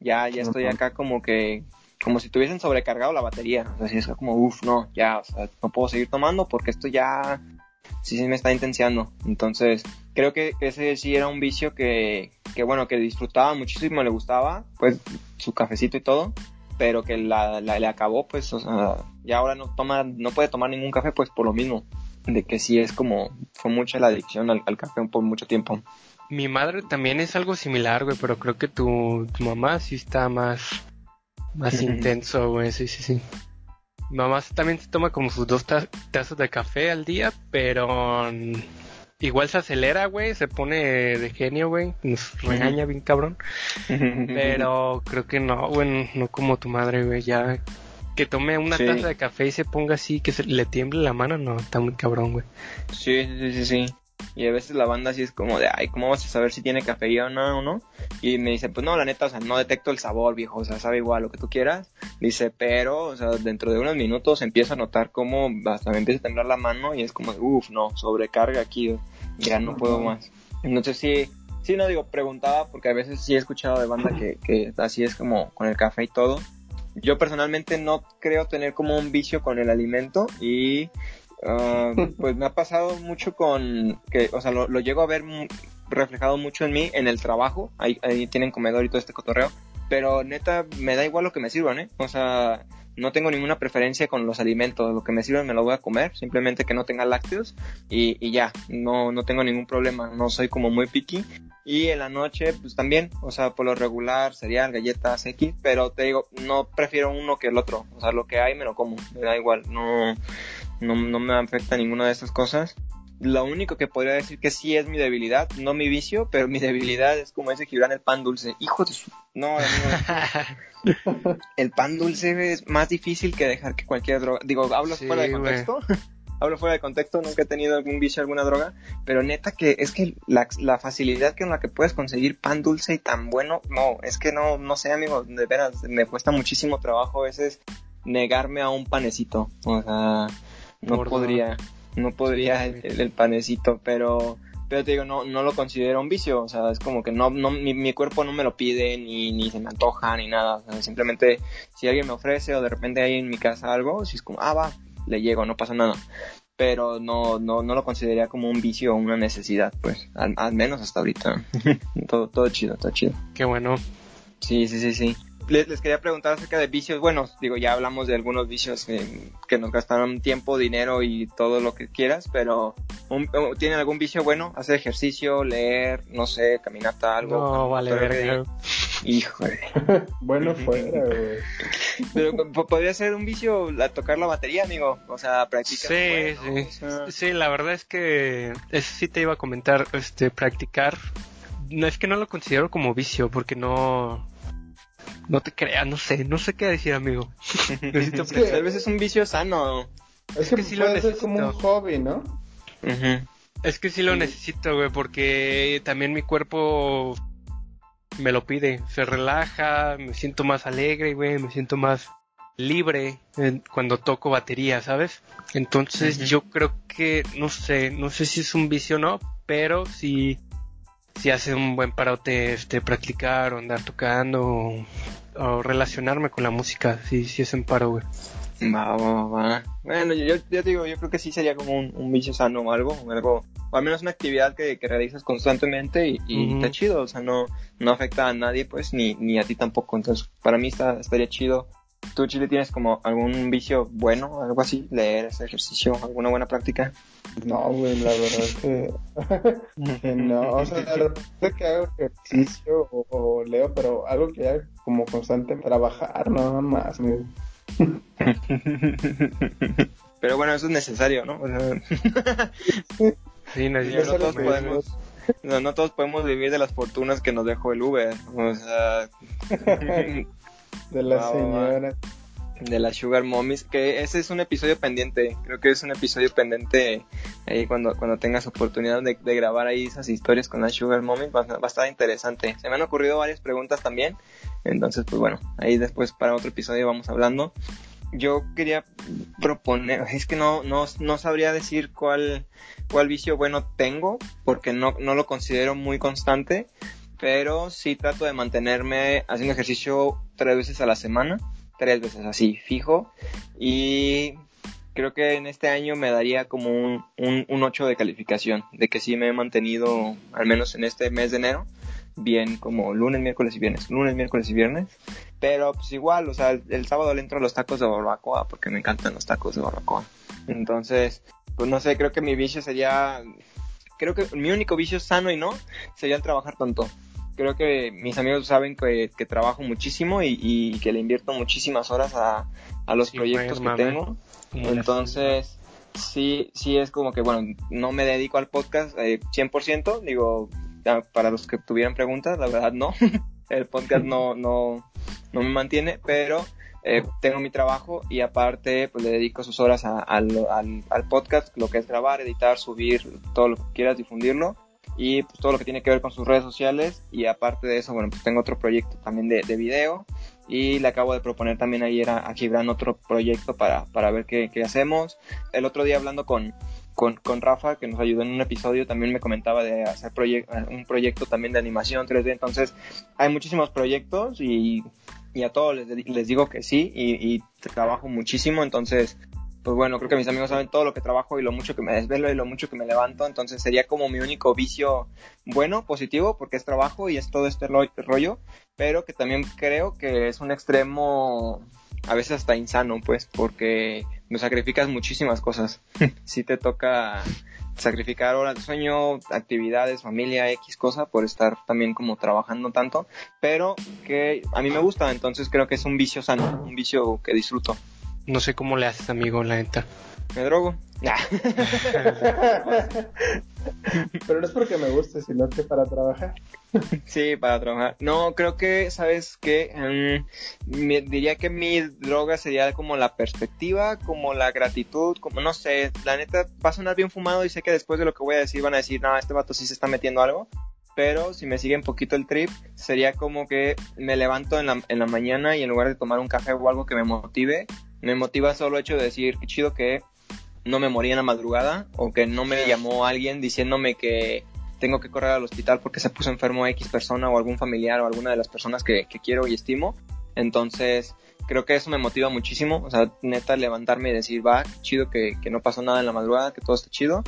ya, ya estoy acá como que, como si tuviesen sobrecargado la batería, o sea, es como, uff, no, ya, o sea, no puedo seguir tomando porque esto ya, sí, sí me está intensiando, entonces, creo que ese sí era un vicio que, que bueno, que disfrutaba muchísimo, le gustaba, pues, su cafecito y todo, pero que la, le acabó, pues, o sea, ya ahora no toma, no puede tomar ningún café, pues por lo mismo, de que sí es como, fue mucha la adicción al, café por mucho tiempo.
Mi madre también es algo similar, güey, pero creo que tu, tu mamá sí está más, más [laughs] intenso, güey, sí, sí, sí. Mamá también se toma como sus dos tazas de café al día, pero igual se acelera, güey, se pone de genio, güey, nos regaña bien cabrón. [laughs] Pero creo que no, güey, no como tu madre, güey, ya que tome una taza de café y se ponga así, que se le tiemble la mano, no, está muy cabrón, güey.
Sí, sí, sí, sí. Y a veces la banda así es como de, ay, ¿cómo vas a saber si tiene cafeína o no? Y me dice, pues no, la neta, o sea, no detecto el sabor, viejo, o sea, sabe igual lo que tú quieras. Dice, pero, o sea, dentro de unos minutos empiezo a notar cómo hasta me empieza a temblar la mano y es como, uff, no, sobrecarga aquí, ya no puedo más. Entonces sí, sí, no digo, preguntaba porque a veces sí he escuchado de banda que, que así es como con el café y todo. Yo personalmente no creo tener como un vicio con el alimento y Ah, pues me ha pasado mucho con que, o sea, lo, llego a ver reflejado mucho en mí, en el trabajo. Ahí, ahí tienen comedor y todo este cotorreo. Pero neta, me da igual lo que me sirvan, ¿eh? O sea, no tengo ninguna preferencia con los alimentos. Lo que me sirvan me lo voy a comer. Simplemente que no tenga lácteos. Y, y ya, no, no tengo ningún problema. No soy como muy picky. Y en la noche, pues también, o sea, por lo regular, cereal, galletas, X, pero te digo, no prefiero uno que el otro. O sea, lo que hay me lo como, me da igual. No, no, no me afecta ninguna de estas cosas. Lo único que podría decir que sí es mi debilidad, no mi vicio, [laughs] pero mi debilidad es como ese Gibran el pan dulce. Hijo de su... No, [laughs] el pan dulce es más difícil que dejar que cualquier droga. Digo, hablo fuera de contexto. [laughs] hablo fuera de contexto, nunca he tenido algún vicio, alguna droga, pero neta que es que la, la, facilidad con la que puedes conseguir pan dulce y tan bueno, no, es que no, no sé, amigo, de veras, me cuesta muchísimo trabajo a veces negarme a un panecito. O sea, no podría, no podría el, panecito, pero pero te digo, no, no lo considero un vicio, o sea, es como que no, no mi, cuerpo no me lo pide, ni, ni se me antoja, ni nada, simplemente si alguien me ofrece o de repente hay en mi casa algo, si es como, ah, va, le llego, no pasa nada, pero no, no, no lo consideraría como un vicio o una necesidad, pues, al, al menos hasta ahorita, [laughs] todo, todo chido, todo chido.
Qué bueno.
Sí, sí, sí, sí les, quería preguntar acerca de vicios. Bueno, digo, ya hablamos de algunos vicios que, nos gastaron tiempo, dinero y todo lo que quieras, pero ¿tienen algún vicio bueno? ¿Hacer ejercicio, leer, no sé, caminata, algo?
No, vale, verga.
Híjole. [laughs]
bueno, [laughs] fuera, güey.
Pero podría ser un vicio a tocar la batería, amigo. O sea, practicar.
Sí, sí. Sí, la verdad es que eso sí te iba a comentar, este, practicar. No es que no lo considero como vicio, porque no no te creas, no sé, no sé qué decir, amigo. [laughs]
Necesito Tal vez es un vicio sano.
Es, que, sí lo necesito. como un hobby, ¿no?
Es que sí lo necesito, güey, porque también mi cuerpo me lo pide. Se relaja, me siento más alegre, güey, me siento más libre cuando toco batería, ¿sabes? Entonces yo creo que, no sé, no sé si es un vicio o no, pero sí si hace un buen parote este, practicar o andar tocando o, relacionarme con la música, si, si es un paro, güey.
Va, va, va. Bueno, yo, yo, digo, yo creo que sí sería como un, un bicho sano o algo, o algo, o al menos una actividad que, que realizas constantemente y, y está chido, o sea, no, no afecta a nadie, pues, ni, ni a ti tampoco. Entonces, para mí está, estaría chido ¿Tú, Chile, tienes como algún vicio bueno, algo así? ¿Leer, ese ejercicio, alguna buena práctica?
No, güey, la verdad es que, [laughs] no. O sea, de repente que hago ejercicio o, leo, pero algo que haga como constante, trabajar, no más, güey. [laughs]
Pero bueno, eso es necesario, ¿no? O sea... [laughs]
sí, no, todos
podemos... No, no todos podemos vivir de las fortunas que nos dejó el Uber. O sea,
de la señora.
De la Sugar Mommies, que ese es un episodio pendiente, creo que es un episodio pendiente ahí cuando, cuando tengas oportunidad de, grabar ahí esas historias con la Sugar Mommies, va, a estar interesante. Se me han ocurrido varias preguntas también, entonces pues bueno, ahí después para otro episodio vamos hablando. Yo quería proponer, es que no, no, no sabría decir cuál, cuál vicio bueno tengo, porque no, no lo considero muy constante, pero sí trato de mantenerme haciendo ejercicio tres veces a la semana, tres veces así, fijo, y creo que en este año me daría como un, un, 8 de calificación, de que sí me he mantenido, al menos en este mes de enero, bien como lunes, miércoles y viernes, lunes, miércoles y viernes, pero pues igual, o sea, el, sábado le entro a los tacos de barbacoa, porque me encantan los tacos de barbacoa, entonces, pues no sé, creo que mi vicio sería creo que mi único vicio sano y no sería el trabajar tanto creo que mis amigos saben que, trabajo muchísimo y, que le invierto muchísimas horas a, los proyectos que tengo. Entonces, sí, sí es como que, bueno, no me dedico al podcast eh, 100%, digo, para los que tuvieran preguntas, la verdad no, [laughs] el podcast no, [laughs] no, no me mantiene, pero eh, tengo mi trabajo y aparte pues le dedico sus horas al, al, podcast, lo que es grabar, editar, subir, todo lo que quieras, difundirlo y pues todo lo que tiene que ver con sus redes sociales. Y aparte de eso, bueno, pues tengo otro proyecto también de, de video. Y le acabo de proponer también ayer a, a Gibran otro proyecto para, para ver qué, qué, hacemos. El otro día hablando con, con, con, Rafa, que nos ayudó en un episodio, también me comentaba de hacer un proyecto también de animación 3D, entonces hay muchísimos proyectos y, y a todos les, les, digo que sí y, y trabajo muchísimo, entonces pues bueno, creo que mis amigos saben todo lo que trabajo y lo mucho que me desvelo y lo mucho que me levanto, entonces sería como mi único vicio bueno, positivo, porque es trabajo y es todo este rollo, pero que también creo que es un extremo a veces hasta insano, pues, porque me sacrificas muchísimas cosas. [laughs] si te toca sacrificar horas de sueño, actividades, familia, X cosa, por estar también como trabajando tanto, pero que a mí me gusta, entonces creo que es un vicio sano, un vicio que disfruto.
No sé cómo le haces, amigo, la neta.
Me drogo. [laughs]
Pero no es porque me guste, sino que para trabajar.
Sí, para trabajar. No, creo que, ¿sabes qué? Mm, diría que mi droga sería como la perspectiva, como la gratitud, como no sé, la neta va a sonar bien fumado y sé que después de lo que voy a decir van a decir, no, este vato sí se está metiendo algo. Pero si me sigue un poquito el trip, sería como que me levanto en la, en la mañana y en lugar de tomar un café o algo que me motive, me motiva solo el hecho de decir, qué chido que no me morí en la madrugada o que no me llamó alguien diciéndome que tengo que correr al hospital porque se puso enfermo X persona o algún familiar o alguna de las personas que, quiero y estimo. Entonces, creo que eso me motiva muchísimo. O sea, neta, levantarme y decir, va, qué chido que, que no pasó nada en la madrugada, que todo está chido.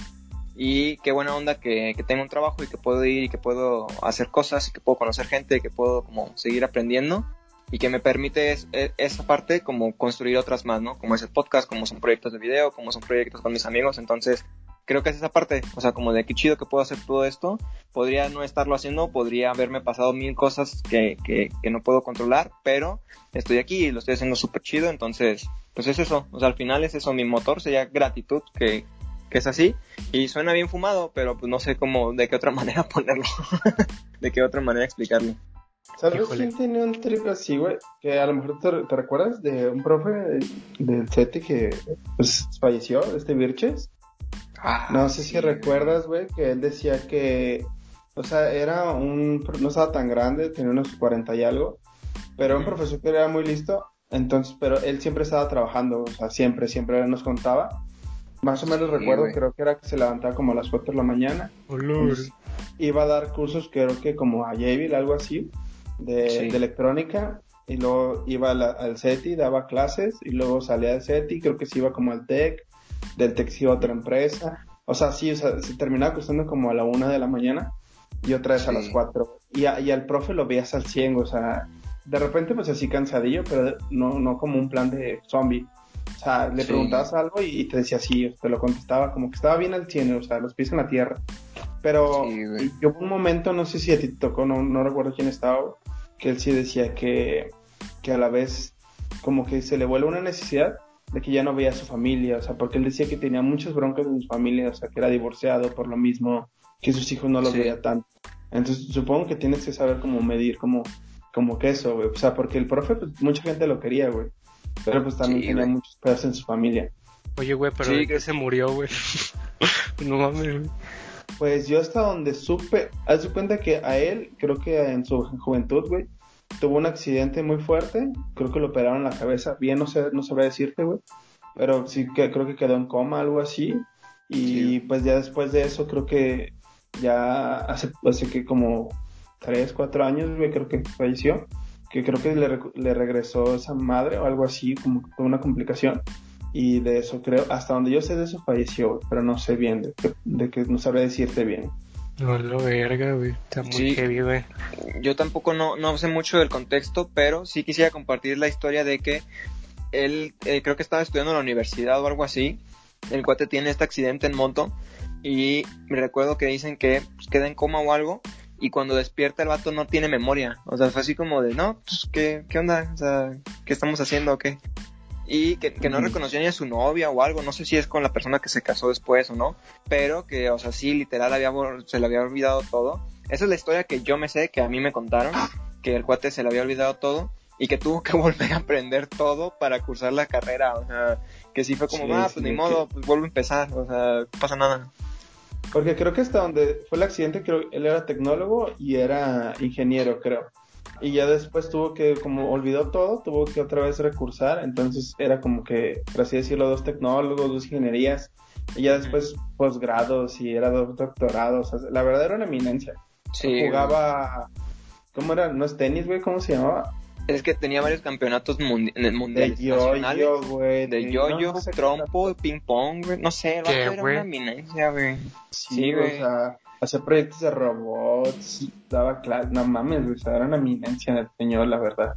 Y qué buena onda que, que, tengo un trabajo y que puedo ir y que puedo hacer cosas y que puedo conocer gente y que puedo como seguir aprendiendo y que me permite e, esa parte como construir otras más, ¿no? Como es el podcast, como son proyectos de video, como son proyectos con mis amigos, entonces creo que es esa parte, o sea, como de qué chido que puedo hacer todo esto, podría no estarlo haciendo, podría haberme pasado mil cosas que, que, que no puedo controlar, pero estoy aquí y lo estoy haciendo súper chido, entonces, pues es eso, o sea, al final es eso, mi motor sería gratitud, que, que es así, y suena bien fumado, pero pues no sé cómo, de qué otra [laughs] manera ponerlo, de qué otra manera explicarlo.
¿Sabes quién tenía un trip así, güey? Que a lo mejor te, recuerdas de un profe del CETI que pues, falleció, este Virches. Ah, no sé si recuerdas, güey, que él decía que, o sea, era un, no estaba tan grande, tenía unos 40 y algo, pero un profesor que era muy listo, entonces, pero él siempre estaba trabajando, o sea, siempre, siempre nos contaba. Más o menos recuerdo, creo que era que se levantaba como a las 4 de la mañana. iba a dar cursos, creo que como a Yale, algo así de, electrónica y luego iba al CETI, daba clases y luego salía del CETI, creo que se iba como al TEC, del TEC se iba a otra empresa. O sea, sí, o sea, se terminaba acostando como a la una de la mañana y otra vez a las cuatro. Y, y al profe lo veías al 100, o sea, de repente pues así cansadillo, pero no, no como un plan de zombie. O sea, le preguntabas algo y, te decía sí, te lo contestaba como que estaba bien al 100, o sea, los pies en la tierra. Pero yo un momento, no sé si a ti te tocó, no, no recuerdo quién estaba, que él sí decía que, que a la vez como que se le vuelve una necesidad de que ya no veía a su familia, o sea, porque él decía que tenía muchas broncas en su familia, o sea, que era divorciado por lo mismo, que sus hijos no los veía tanto. Entonces, supongo que tienes que saber cómo medir, como, como que eso, güey. O sea, porque el profe, pues, mucha gente lo quería, güey. Pero pues también tenía muchos pedazos en su familia.
Oye, güey, pero sí, que se murió, güey. [laughs] no mames, güey.
Pues yo hasta donde supe, haz de cuenta que a él, creo que en su juventud, güey, tuvo un accidente muy fuerte, creo que lo operaron en la cabeza, bien no sé, no sabré decirte, güey, pero sí que creo que quedó en coma, algo así, y pues ya después de eso creo que ya hace, hace que como 3, 4 años, güey, creo que falleció, que creo que le, le regresó esa madre o algo así, como una complicación y de eso creo, hasta donde yo sé de eso falleció, pero no sé bien, de, que no sabré decirte bien.
No, lo verga, güey. Está muy heavy, güey.
Yo tampoco no, no sé mucho del contexto, pero sí quisiera compartir la historia de que él eh, creo que estaba estudiando en la universidad o algo así. El cuate tiene este accidente en moto y me recuerdo que dicen que pues, queda en coma o algo y cuando despierta el vato no tiene memoria. O sea, fue así como de, no, pues, ¿qué, qué onda? O sea, ¿qué estamos haciendo o qué? Y que, no reconocía ni a su novia o algo, no sé si es con la persona que se casó después o no, pero que, o sea, sí, literal, había, se le había olvidado todo. Esa es la historia que yo me sé, que a mí me contaron, que el cuate se le había olvidado todo y que tuvo que [laughs] volver a aprender todo para cursar la carrera, o sea, que sí fue como, ah, pues ni modo, pues vuelvo a empezar, o sea, no pasa nada.
Porque creo que hasta donde fue el accidente, creo él era tecnólogo y era ingeniero, creo. Y ya después tuvo que, como olvidó todo, tuvo que otra vez recursar. Entonces era como que, por así decirlo, dos tecnólogos, dos ingenierías. Y ya después posgrados y era dos doctorados. la verdad era una eminencia. Sí. Jugaba, ¿cómo era? ¿No es tenis, güey? ¿Cómo se llamaba?
Es que tenía varios campeonatos mundiales. De yo-yo, güey. De yo-yo, trompo, ping-pong, güey. No sé, era una eminencia, güey.
Sí, güey. O sea, hacía proyectos de robots, daba clases. No mames, güey. O sea, era una eminencia el señor, la verdad.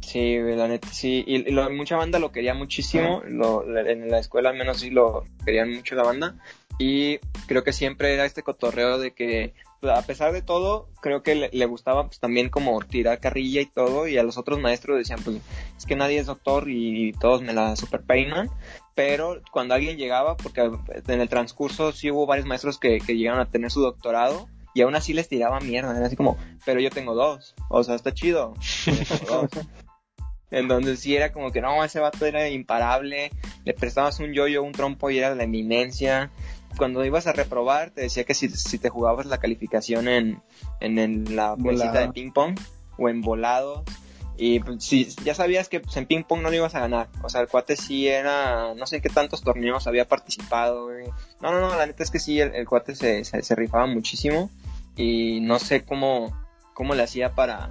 Sí, güey, la neta, sí. Y, mucha banda lo quería muchísimo. Lo, en la escuela al menos sí lo querían mucho la banda. Y creo que siempre era este cotorreo de que a pesar de todo, creo que le, gustaba pues también como tirar carrilla y todo, y a los otros maestros decían, pues es que nadie es doctor y, todos me la super peinan, pero cuando alguien llegaba, porque en el transcurso sí hubo varios maestros que, llegaron a tener su doctorado, y aún así les tiraba mierda, era así como, pero yo tengo dos, o sea, está chido. Entonces [laughs] sí era como que no, ese vato era imparable, le prestabas un yoyo, un trompo y era la eminencia cuando ibas a reprobar, te decía que si, te jugabas la calificación en, en, la bolsita de ping pong o en volados. Y pues, si ya sabías que pues, en ping pong no lo ibas a ganar. O sea, el cuate sí era, no sé qué tantos torneos había participado. No, no, no, la neta es que sí, el, cuate se, se, rifaba muchísimo. Y no sé cómo, cómo le hacía para,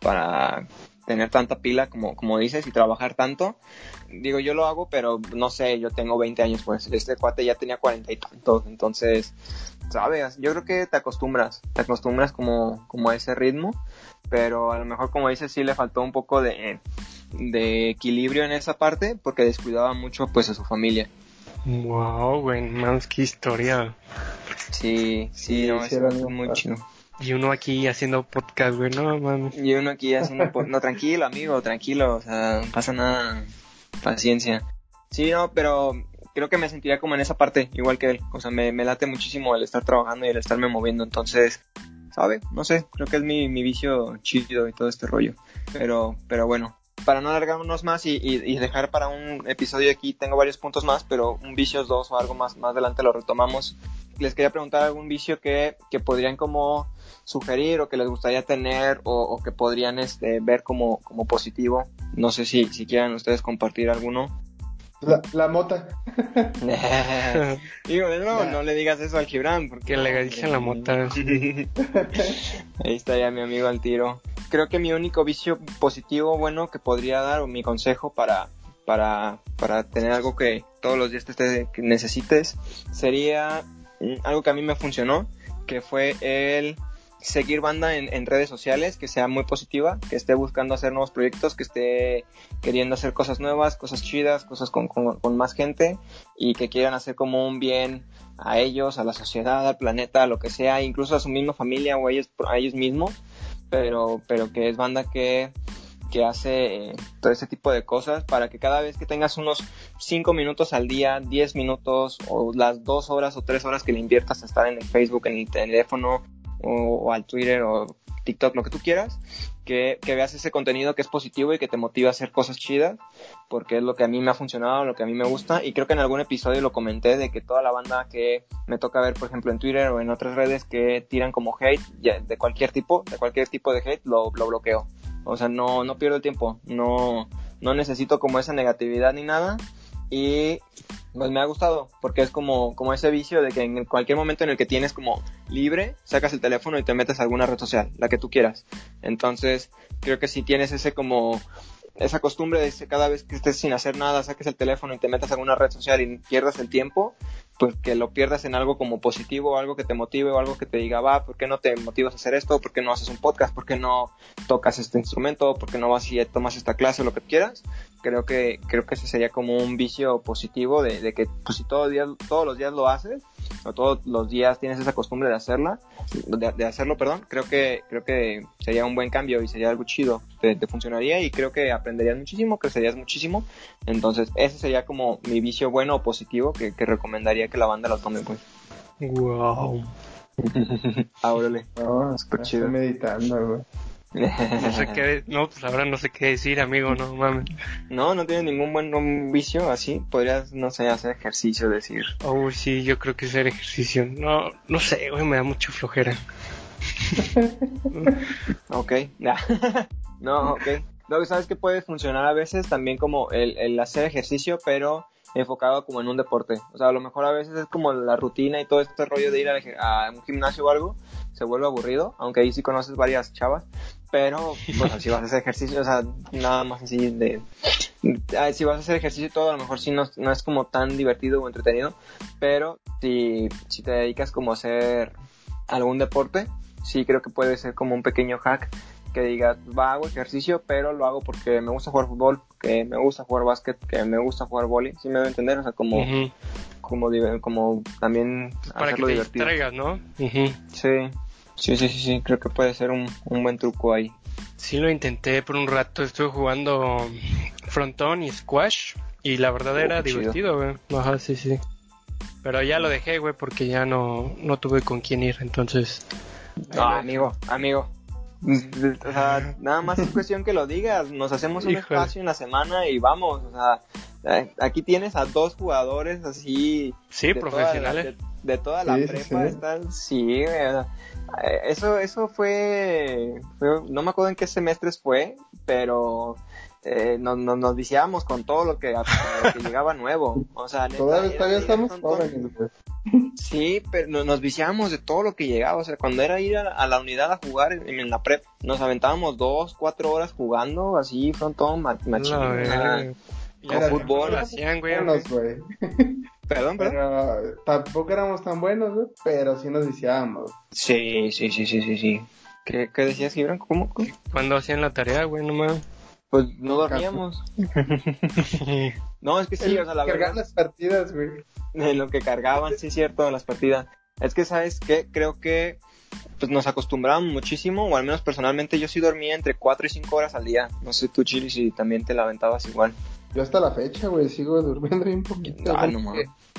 para tener tanta pila como, como dices y trabajar tanto. Digo, yo lo hago, pero no sé, yo tengo 20 años, pues este cuate ya tenía 40 y tantos, entonces, sabes, yo creo que te acostumbras, te acostumbras como, como a ese ritmo, pero a lo mejor como dices sí le faltó un poco de, de equilibrio en esa parte porque descuidaba mucho pues a su familia.
Wow, güey, más que historia.
Sí, sí, no, es muy chido.
Y uno aquí haciendo podcast, güey, no mames.
Y uno aquí haciendo podcast. No, tranquilo, amigo, tranquilo, o sea, no pasa nada. Paciencia. Sí, no, pero creo que me sentiría como en esa parte, igual que él. O sea, me, me late muchísimo el estar trabajando y el estarme moviendo. Entonces, ¿sabe? No sé, creo que es mi, mi vicio chido y todo este rollo. Pero, pero bueno, para no alargarnos más y, y, dejar para un episodio aquí, tengo varios puntos más, pero un vicio dos o algo más, más adelante lo retomamos. Les quería preguntar algún vicio que, que podrían como sugerir o que les gustaría tener o, que podrían este, ver como, como positivo. No sé si, si quieran ustedes compartir alguno.
La, la mota. [laughs]
Digo, de nuevo, no le digas eso al Gibran, porque
le dije la mota. [laughs] [laughs]
Ahí está ya mi amigo al tiro. Creo que mi único vicio positivo, bueno, que podría dar, o mi consejo para, para, para tener algo que todos los días te, necesites, sería mm, algo que a mí me funcionó, que fue el seguir banda en, redes sociales, que sea muy positiva, que esté buscando hacer nuevos proyectos, que esté queriendo hacer cosas nuevas, cosas chidas, cosas con, más gente y que quieran hacer como un bien a ellos, a la sociedad, al planeta, a lo que sea, incluso a su misma familia o a ellos, a ellos mismos, pero, pero que es banda que, que hace eh, todo ese tipo de cosas para que cada vez que tengas unos 5 minutos al día, 10 minutos o las 2 horas o 3 horas que le inviertas a estar en el Facebook, en el teléfono o, al Twitter o TikTok, lo que tú quieras, que, veas ese contenido que es positivo y que te motiva a hacer cosas chidas, porque es lo que a mí me ha funcionado, lo que a mí me gusta, y creo que en algún episodio lo comenté de que toda la banda que me toca ver, por ejemplo, en Twitter o en otras redes que tiran como hate, de cualquier tipo, de cualquier tipo de hate, lo, lo bloqueo. O sea, no, no pierdo el tiempo, no, no necesito como esa negatividad ni nada, y pues me ha gustado porque es como, como ese vicio de que en cualquier momento en el que tienes como libre, sacas el teléfono y te metes a alguna red social, la que tú quieras. Entonces, creo que si tienes ese como esa costumbre de que cada vez que estés sin hacer nada, saques el teléfono y te metas a alguna red social y pierdas el tiempo, pues que lo pierdas en algo como positivo, algo que te motive o algo que te diga, va, ¿por qué no te motivas a hacer esto? ¿Por qué no haces un podcast? ¿Por qué no tocas este instrumento? ¿Por qué no vas y tomas esta clase? Lo que quieras. Creo que, creo que ese sería como un vicio positivo de, que pues si todo día, todos los días lo haces, o todos los días tienes esa costumbre de hacerla, de, hacerlo, perdón, creo que, creo que sería un buen cambio y sería algo chido, te, funcionaría y creo que aprenderías muchísimo, crecerías muchísimo, entonces ese sería como mi vicio bueno o positivo que, recomendaría que la banda lo tome, pues.
Wow.
Ábrele.
No, estoy meditando, güey. [laughs]
No sé qué, [laughs] no, pues ahora no sé qué decir, amigo, no mames.
No, no tienes ningún buen vicio así. Podrías, no sé, hacer ejercicio, decir.
Oh, sí, yo creo que hacer ejercicio. No, no sé, güey, me da mucha flojera. [laughs]
ok, no, ok. Lo que sabes que puede funcionar a veces también como el, el hacer ejercicio, pero enfocado como en un deporte. O sea, a lo mejor a veces es como la rutina y todo este rollo de ir a, un gimnasio o algo, se vuelve aburrido, aunque ahí sí conoces varias chavas, pero bueno, si vas a hacer ejercicio, o sea, nada más así de... Si vas a hacer ejercicio y todo, a lo mejor sí no, no es como tan divertido o entretenido, pero si, si te dedicas como a hacer algún deporte, sí creo que puede ser como un pequeño hack que diga, va, hago ejercicio, pero lo hago porque me gusta jugar fútbol, que me gusta jugar básquet, que me gusta jugar vóley, ¿sí me debo entender? O sea, como, como, como también
Para que te divertido. distraigas, ¿no?
Sí, sí, sí, sí, creo que puede ser un, buen truco ahí.
Sí, lo intenté por un rato, estuve jugando frontón y squash, y la verdad era divertido, güey. Ajá, sí, sí. Pero ya lo dejé, güey, porque ya no, no tuve con quién ir, entonces...
No, amigo, amigo, o sea, nada más es cuestión que lo digas. Nos hacemos un espacio en la semana y vamos. O sea, eh, aquí tienes a dos jugadores así.
Sí, profesionales.
de, toda la prepa están. Sí, eh, eso, eso fue, No me acuerdo en qué semestres fue, pero. Eh, nos, nos, nos viciábamos con todo lo que, [laughs] llegaba nuevo. O sea,
todavía, estamos jóvenes.
Sí, pero nos viciábamos de todo lo que llegaba. O sea, cuando era ir a, la unidad a jugar en, la prep, nos aventábamos dos, cuatro horas jugando así, frontón, machín, con fútbol.
Hacían, güey, güey. [laughs]
Perdón,
pero tampoco éramos tan buenos, güey, pero sí nos viciábamos.
Sí, sí, sí, sí, sí, sí. ¿Qué, qué decías, Gibran? ¿Cómo?
Cuando hacían la tarea, güey, nomás.
Pues no dormíamos. [laughs] no, es que sí, o sea, la
verdad. las partidas, güey.
En lo que cargaban, sí, cierto, las partidas. Es que, ¿sabes qué? Creo que pues nos acostumbramos muchísimo, o al menos personalmente yo sí dormía entre 4 y 5 horas al día. No sé tú, Chili, si también te la aventabas igual.
Yo hasta la fecha, güey, sigo [laughs] durmiendo un poquito.
Ah, no,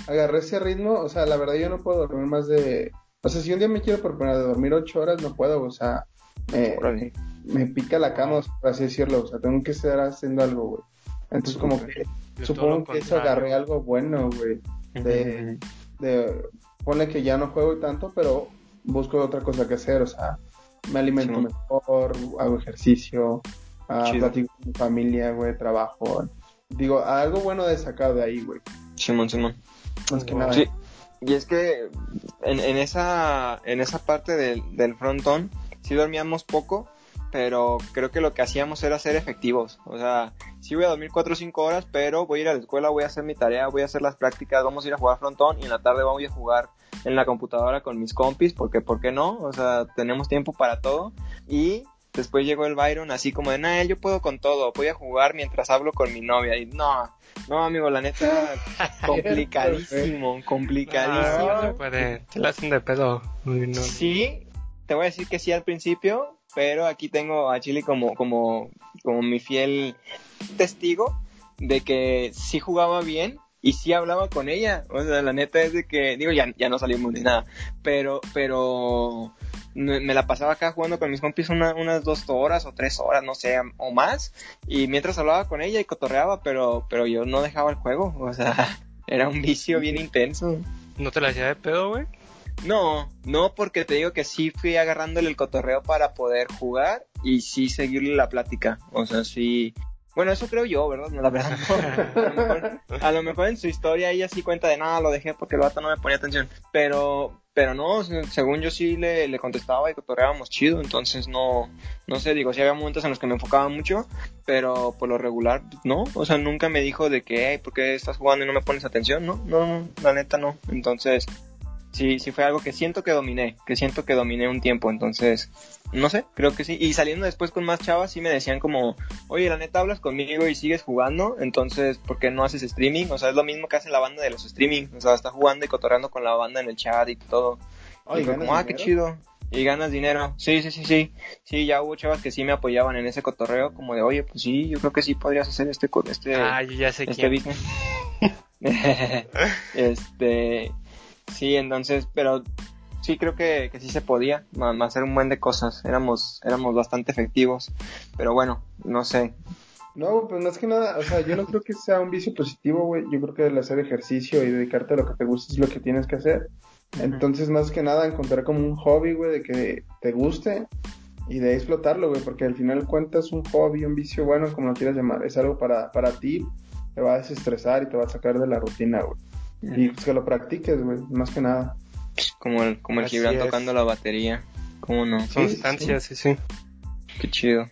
agarré ese ritmo, o sea, la verdad yo no puedo dormir más de... O sea, si un día me quiero proponer de dormir 8 horas, no puedo, o sea, me pica la cama, por así decirlo. O sea, tengo que estar haciendo algo, güey. Entonces, como que supongo que eso agarré algo bueno, güey. De, de, pone que ya no juego tanto, pero busco otra cosa que hacer. O sea, me alimento mejor, hago ejercicio, uh, platico con mi familia, güey, trabajo. Digo, algo bueno de sacado de ahí, güey.
Simón, Simón.
Más que nada.
Sí. Y es que en, en, esa, en esa parte del, del frontón, sí dormíamos poco, pero creo que lo que hacíamos era ser efectivos. O sea, sí voy a dormir 4 o 5 horas, pero voy a ir a la escuela, voy a hacer mi tarea, voy a hacer las prácticas, vamos a ir a jugar frontón y en la tarde vamos a jugar en la computadora con mis compis, porque ¿por qué no? O sea, tenemos tiempo para todo. Y después llegó el Byron así como de, nah, yo puedo con todo, voy a jugar mientras hablo con mi novia. Y no, no, amigo, la neta, [laughs] complicadísimo, complicadísimo.
No, puede, te la hacen de pedo.
Sí, te voy a decir que sí al principio, pero aquí tengo a Chile como, como, como mi fiel testigo de que sí jugaba bien y sí hablaba con ella. O sea, la neta es de que, digo, ya, ya no salimos ni nada, pero, pero me la pasaba acá jugando con mis compis unas dos horas o tres horas, no sé, o más, y mientras hablaba con ella y cotorreaba, pero, pero yo no dejaba el juego, o sea, [laughs] era un vicio bien intenso.
¿No te la hacía de pedo, güey?
No, no porque te digo que sí fui agarrándole el cotorreo para poder jugar y sí seguirle la plática. O sea, sí. Bueno, eso creo yo, ¿verdad? No, la verdad [laughs] A, lo mejor, en su historia ella sí cuenta de nada, lo dejé porque el vato no me ponía atención. Pero, pero no, según yo sí le, le contestaba y cotorreábamos chido. Entonces no, no sé, digo, sí había momentos en los que me enfocaba mucho, pero por lo regular, no. O sea, nunca me dijo de que, hey, ¿por qué estás jugando y no me pones atención? No, no, no la neta no. Entonces, sí, sí fue algo que siento que dominé, que siento que dominé un tiempo, entonces, no sé, creo que sí. Y saliendo después con más chavas, sí me decían como, oye, la neta hablas conmigo y sigues jugando, entonces, ¿por qué no haces streaming? O sea, es lo mismo que hace la banda de los streaming, o sea, está jugando y cotorreando con la banda en el chat y todo. y fue como, ah, qué chido. Y ganas dinero. Sí, sí, sí, sí. Sí, ya hubo chavas que sí me apoyaban en ese cotorreo, como de, oye, pues sí, yo creo que sí podrías hacer este, este,
ah, yo ya sé
este business. [laughs] este, sí, entonces, pero sí creo que, que sí se podía hacer un buen de cosas. Éramos, éramos bastante efectivos. Pero bueno, no sé.
No, pues más que nada, o sea, yo no creo que sea un vicio positivo, güey. Yo creo que el hacer ejercicio y dedicarte a lo que te gusta es lo que tienes que hacer. Entonces, más que nada, encontrar como un hobby, güey, de que te guste y de explotarlo, güey, porque al final cuentas un hobby, un vicio, bueno, como lo quieras llamar, es algo para, para ti, te va a desestresar y te va a sacar de la rutina, güey. Y pues que lo practiques, güey, más que nada.
Como el, como el Gibran tocando la batería. ¿Cómo no?
Constancia, sí, sí.
Qué chido.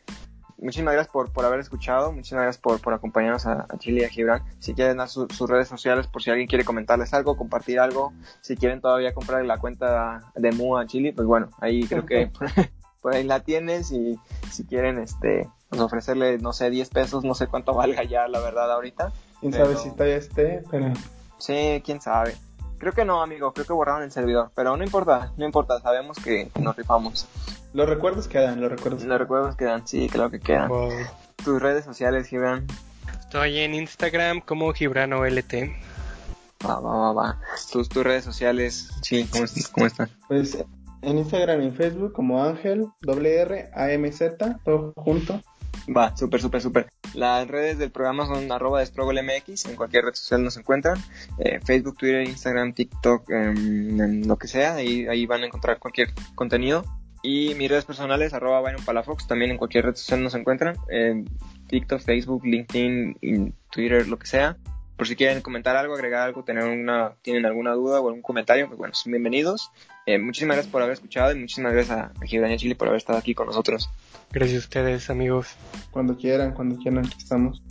Muchísimas gracias por, por haber escuchado, muchísimas gracias por, por acompañarnos a, Chile y a Gibran. Si quieren dar sus redes sociales por si alguien quiere comentarles algo, compartir algo, si quieren todavía comprar la cuenta de Mu a Chile, pues bueno, ahí creo que [laughs] por ahí la tienes y si quieren este pues ofrecerle, no sé, 10 pesos, no sé cuánto valga ya la verdad ahorita.
Quién sabe si todavía esté, pero...
Sí, quién sabe. Creo que no, amigo, creo que borraron el servidor, pero no importa, no importa, sabemos que nos rifamos.
Los recuerdos quedan, los recuerdos.
Los recuerdos quedan, sí, creo que quedan. Tus redes sociales, Gibran.
Estoy en Instagram como GibranOLT.
Va, va, va, va. Tus, tus redes sociales, sí, ¿cómo, cómo están?
Pues en Instagram y en Facebook como Ángel, R, A, Z, todo junto.
Va, súper, súper, súper. Las redes del programa son arroba de en cualquier red social nos encuentran. Eh, Facebook, Twitter, Instagram, TikTok, em, lo que sea, ahí, ahí van a encontrar cualquier contenido. Y mis redes personales, arroba Byron Palafox, también en cualquier red social nos encuentran. En TikTok, Facebook, LinkedIn, Twitter, lo que sea. Por si quieren comentar algo, agregar algo, tener una, tienen alguna duda o algún comentario, pues bueno, son bienvenidos. Eh, muchísimas gracias por haber escuchado y muchísimas gracias a, a Chile por haber estado aquí con nosotros.
Gracias a ustedes, amigos.
Cuando quieran, cuando quieran, estamos.